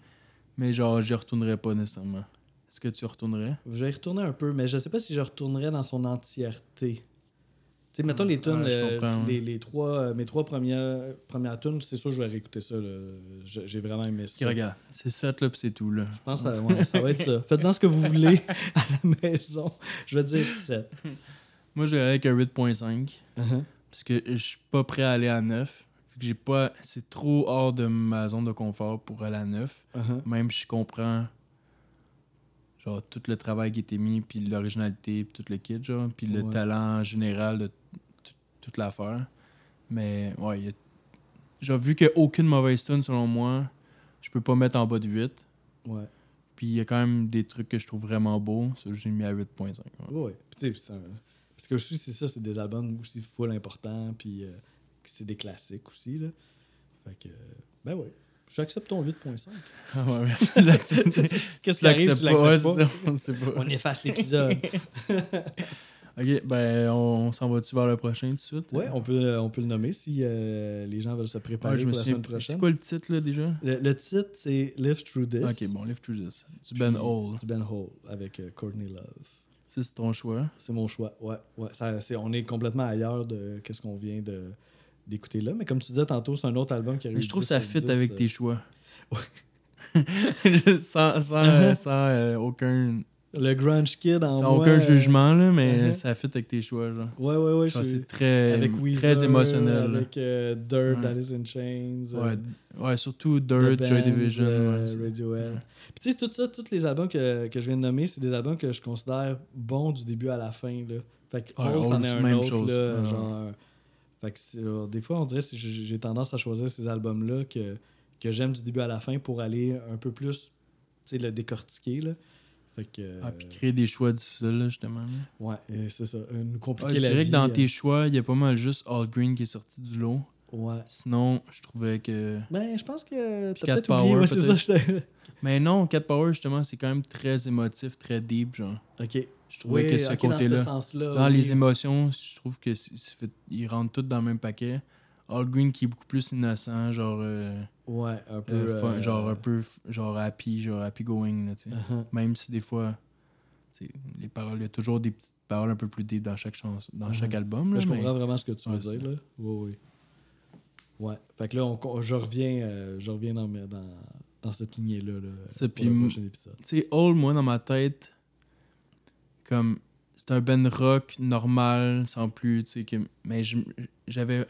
mais genre, j'y retournerais pas nécessairement. Est-ce que tu retournerais? Je vais y retourner un peu, mais je sais pas si je retournerais dans son entièreté. Tu sais, mettons les tunes, Ouais, euh, les, les trois, euh, mes trois premières, premières tunes, c'est sûr que je vais réécouter ça. J'ai vraiment aimé ça. Regarde, c'est 7 là, puis c'est tout là. Je pense que ça, ouais, ça va être ça. Faites-en ce que vous voulez à la maison. Je vais dire 7. Moi, je vais aller avec un 8.5. Parce que je suis pas prêt à aller à 9. Vu que j'ai pas. C'est trop hors de ma zone de confort pour aller à 9. Même si je comprends. Genre, tout le travail qui a été mis, puis l'originalité, puis tout le kit, genre. Puis le Ouais. talent général de toute l'affaire. Mais, ouais, y a. Genre, vu qu'il n'y a aucune mauvaise tune selon moi, je peux pas mettre en bas de 8. Ouais. Puis il y a quand même des trucs que je trouve vraiment beaux. Ça, j'ai mis à 8.5. ouais. Ouais. Puis, tu sais, c'est un- Parce que aussi, c'est ça, c'est des albums aussi full importants, puis euh, c'est des classiques aussi. Là. Fait que, ben ouais. J'accepte ton 8.5. Ah ouais, merci. L'accepte- Qu'est-ce qui arrive si tu l'acceptes ouais, pas? on sait pas. On efface l'épisode. Ok, ben on, on s'en va-tu vers le prochain tout de suite? ouais, on peut, euh, on peut le nommer si euh, les gens veulent se Ouais, préparer je me pour la souviens. semaine prochaine. C'est quoi le titre là déjà? Le, le titre, c'est Live Through This. Ok, bon, Live Through This. Du Ben Hall. Du Ben Hall avec euh, Courtney Love. C'est ton choix. C'est mon choix. Ouais, ouais. Ça, c'est, on est complètement ailleurs de qu'est-ce qu'on vient de, d'écouter là. Mais comme tu disais tantôt, c'est un autre album qui a Mais je trouve que 10 ça fit 10, avec euh, tes choix. sans sans, euh, sans, euh, aucun, Le Grunge Kid en sans moi, aucun euh, jugement, là, mais uh-huh. ça fit avec tes choix. Genre. Ouais, ouais, ouais. C'est très, avec très émotionnel. là. Avec euh, Dirt, Ouais. Alice in Chains. euh, Ouais, ouais, surtout Dirt, Joy Division. euh, ouais, Radiohead. Puis tu sais, tout ça, tous les albums que, que je viens de nommer, c'est des albums que je considère bons du début à la fin. Là. Fait que Ouais, c'en Hole, est c'est un même autre. chose. Là, Ouais. genre, fait que des fois, on dirait que j'ai tendance à choisir ces albums-là que, que j'aime du début à la fin pour aller un peu plus le décortiquer. Là. Fait que, Ah, puis créer des choix difficiles, là, justement. là. ouais, euh, c'est ça. euh, Nous Ah, compliquer je la dirais vie. que dans euh, tes choix, il y a pas mal juste All Green qui est sorti du lot. Ouais. Sinon, je trouvais que. Ben, je pense que t'as peut-être oublié. Power, Ouais, c'est ça. j'étais- Mais non, Cat Power, justement, c'est quand même très émotif, très deep, genre. OK. Je trouvais Oui, que ce ok, dans côté-là. ce sens-là. Dans oui. les émotions, je trouve que ils rentrent tous dans le même paquet. All Green qui est beaucoup plus innocent, genre. euh, Ouais, un peu. euh, fun, euh, genre un peu. Genre happy, genre happy going, là, tu sais. uh-huh. Même si des fois. tu sais, Les paroles, il y a toujours des petites paroles un peu plus deep dans chaque chanson, dans Mhm. chaque album. Là, Là, je mais- comprends vraiment ce que tu veux Ouais, dire. Là. Oui, oui. Ouais. Fait que là, on- je reviens, euh, je reviens dans, dans, dans cette lignée-là. Là, Ça, pour le prochain épisode. tu sais, Hall, moi, dans ma tête, comme c'est un band rock normal, sans plus, tu sais, que. Mais j'avais.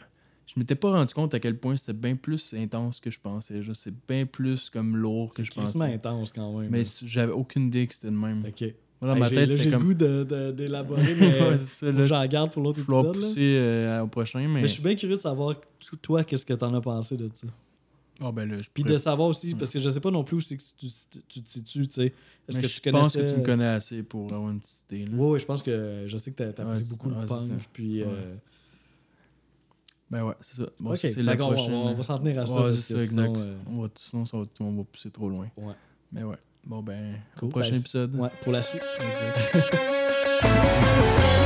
Je m'étais pas rendu compte à quel point c'était bien plus intense que je pensais. C'est bien plus comme lourd que C'est je pensais. intense quand même. Mais j'avais aucune idée que c'était le même. OK. Moi, dans Hey, ma j'ai- tête, c'était le comme. goût de- de- d'élaborer, mais Ouais, c'est j'en garde pour l'autre épisode. là. pousser euh, au prochain, mais. Mais je suis bien curieux de savoir, toi, qu'est-ce que t'en as pensé de ça. Ah, ben là, je Puis de savoir aussi, Ouais. parce que je sais pas non plus où c'est que tu, tu te situes, tu sais. Est-ce que je tu pense que tu me connais assez pour avoir une petite idée. Oui, oui, je pense que je sais que t'as- t'apprécies Ouais, beaucoup c'est- le ouais, c'est punk. Puis, Ouais. euh, Ben ouais, c'est ça. Bon, c'est la prochaine. on va s'en tenir à ça. Ouais, c'est ça, sinon, exact. euh, On va, sinon, ça va, on va pousser trop loin. ouais. Mais ouais. Bon, ben, Cool. au prochain Ben, épisode. Ouais, pour la suite. Exact.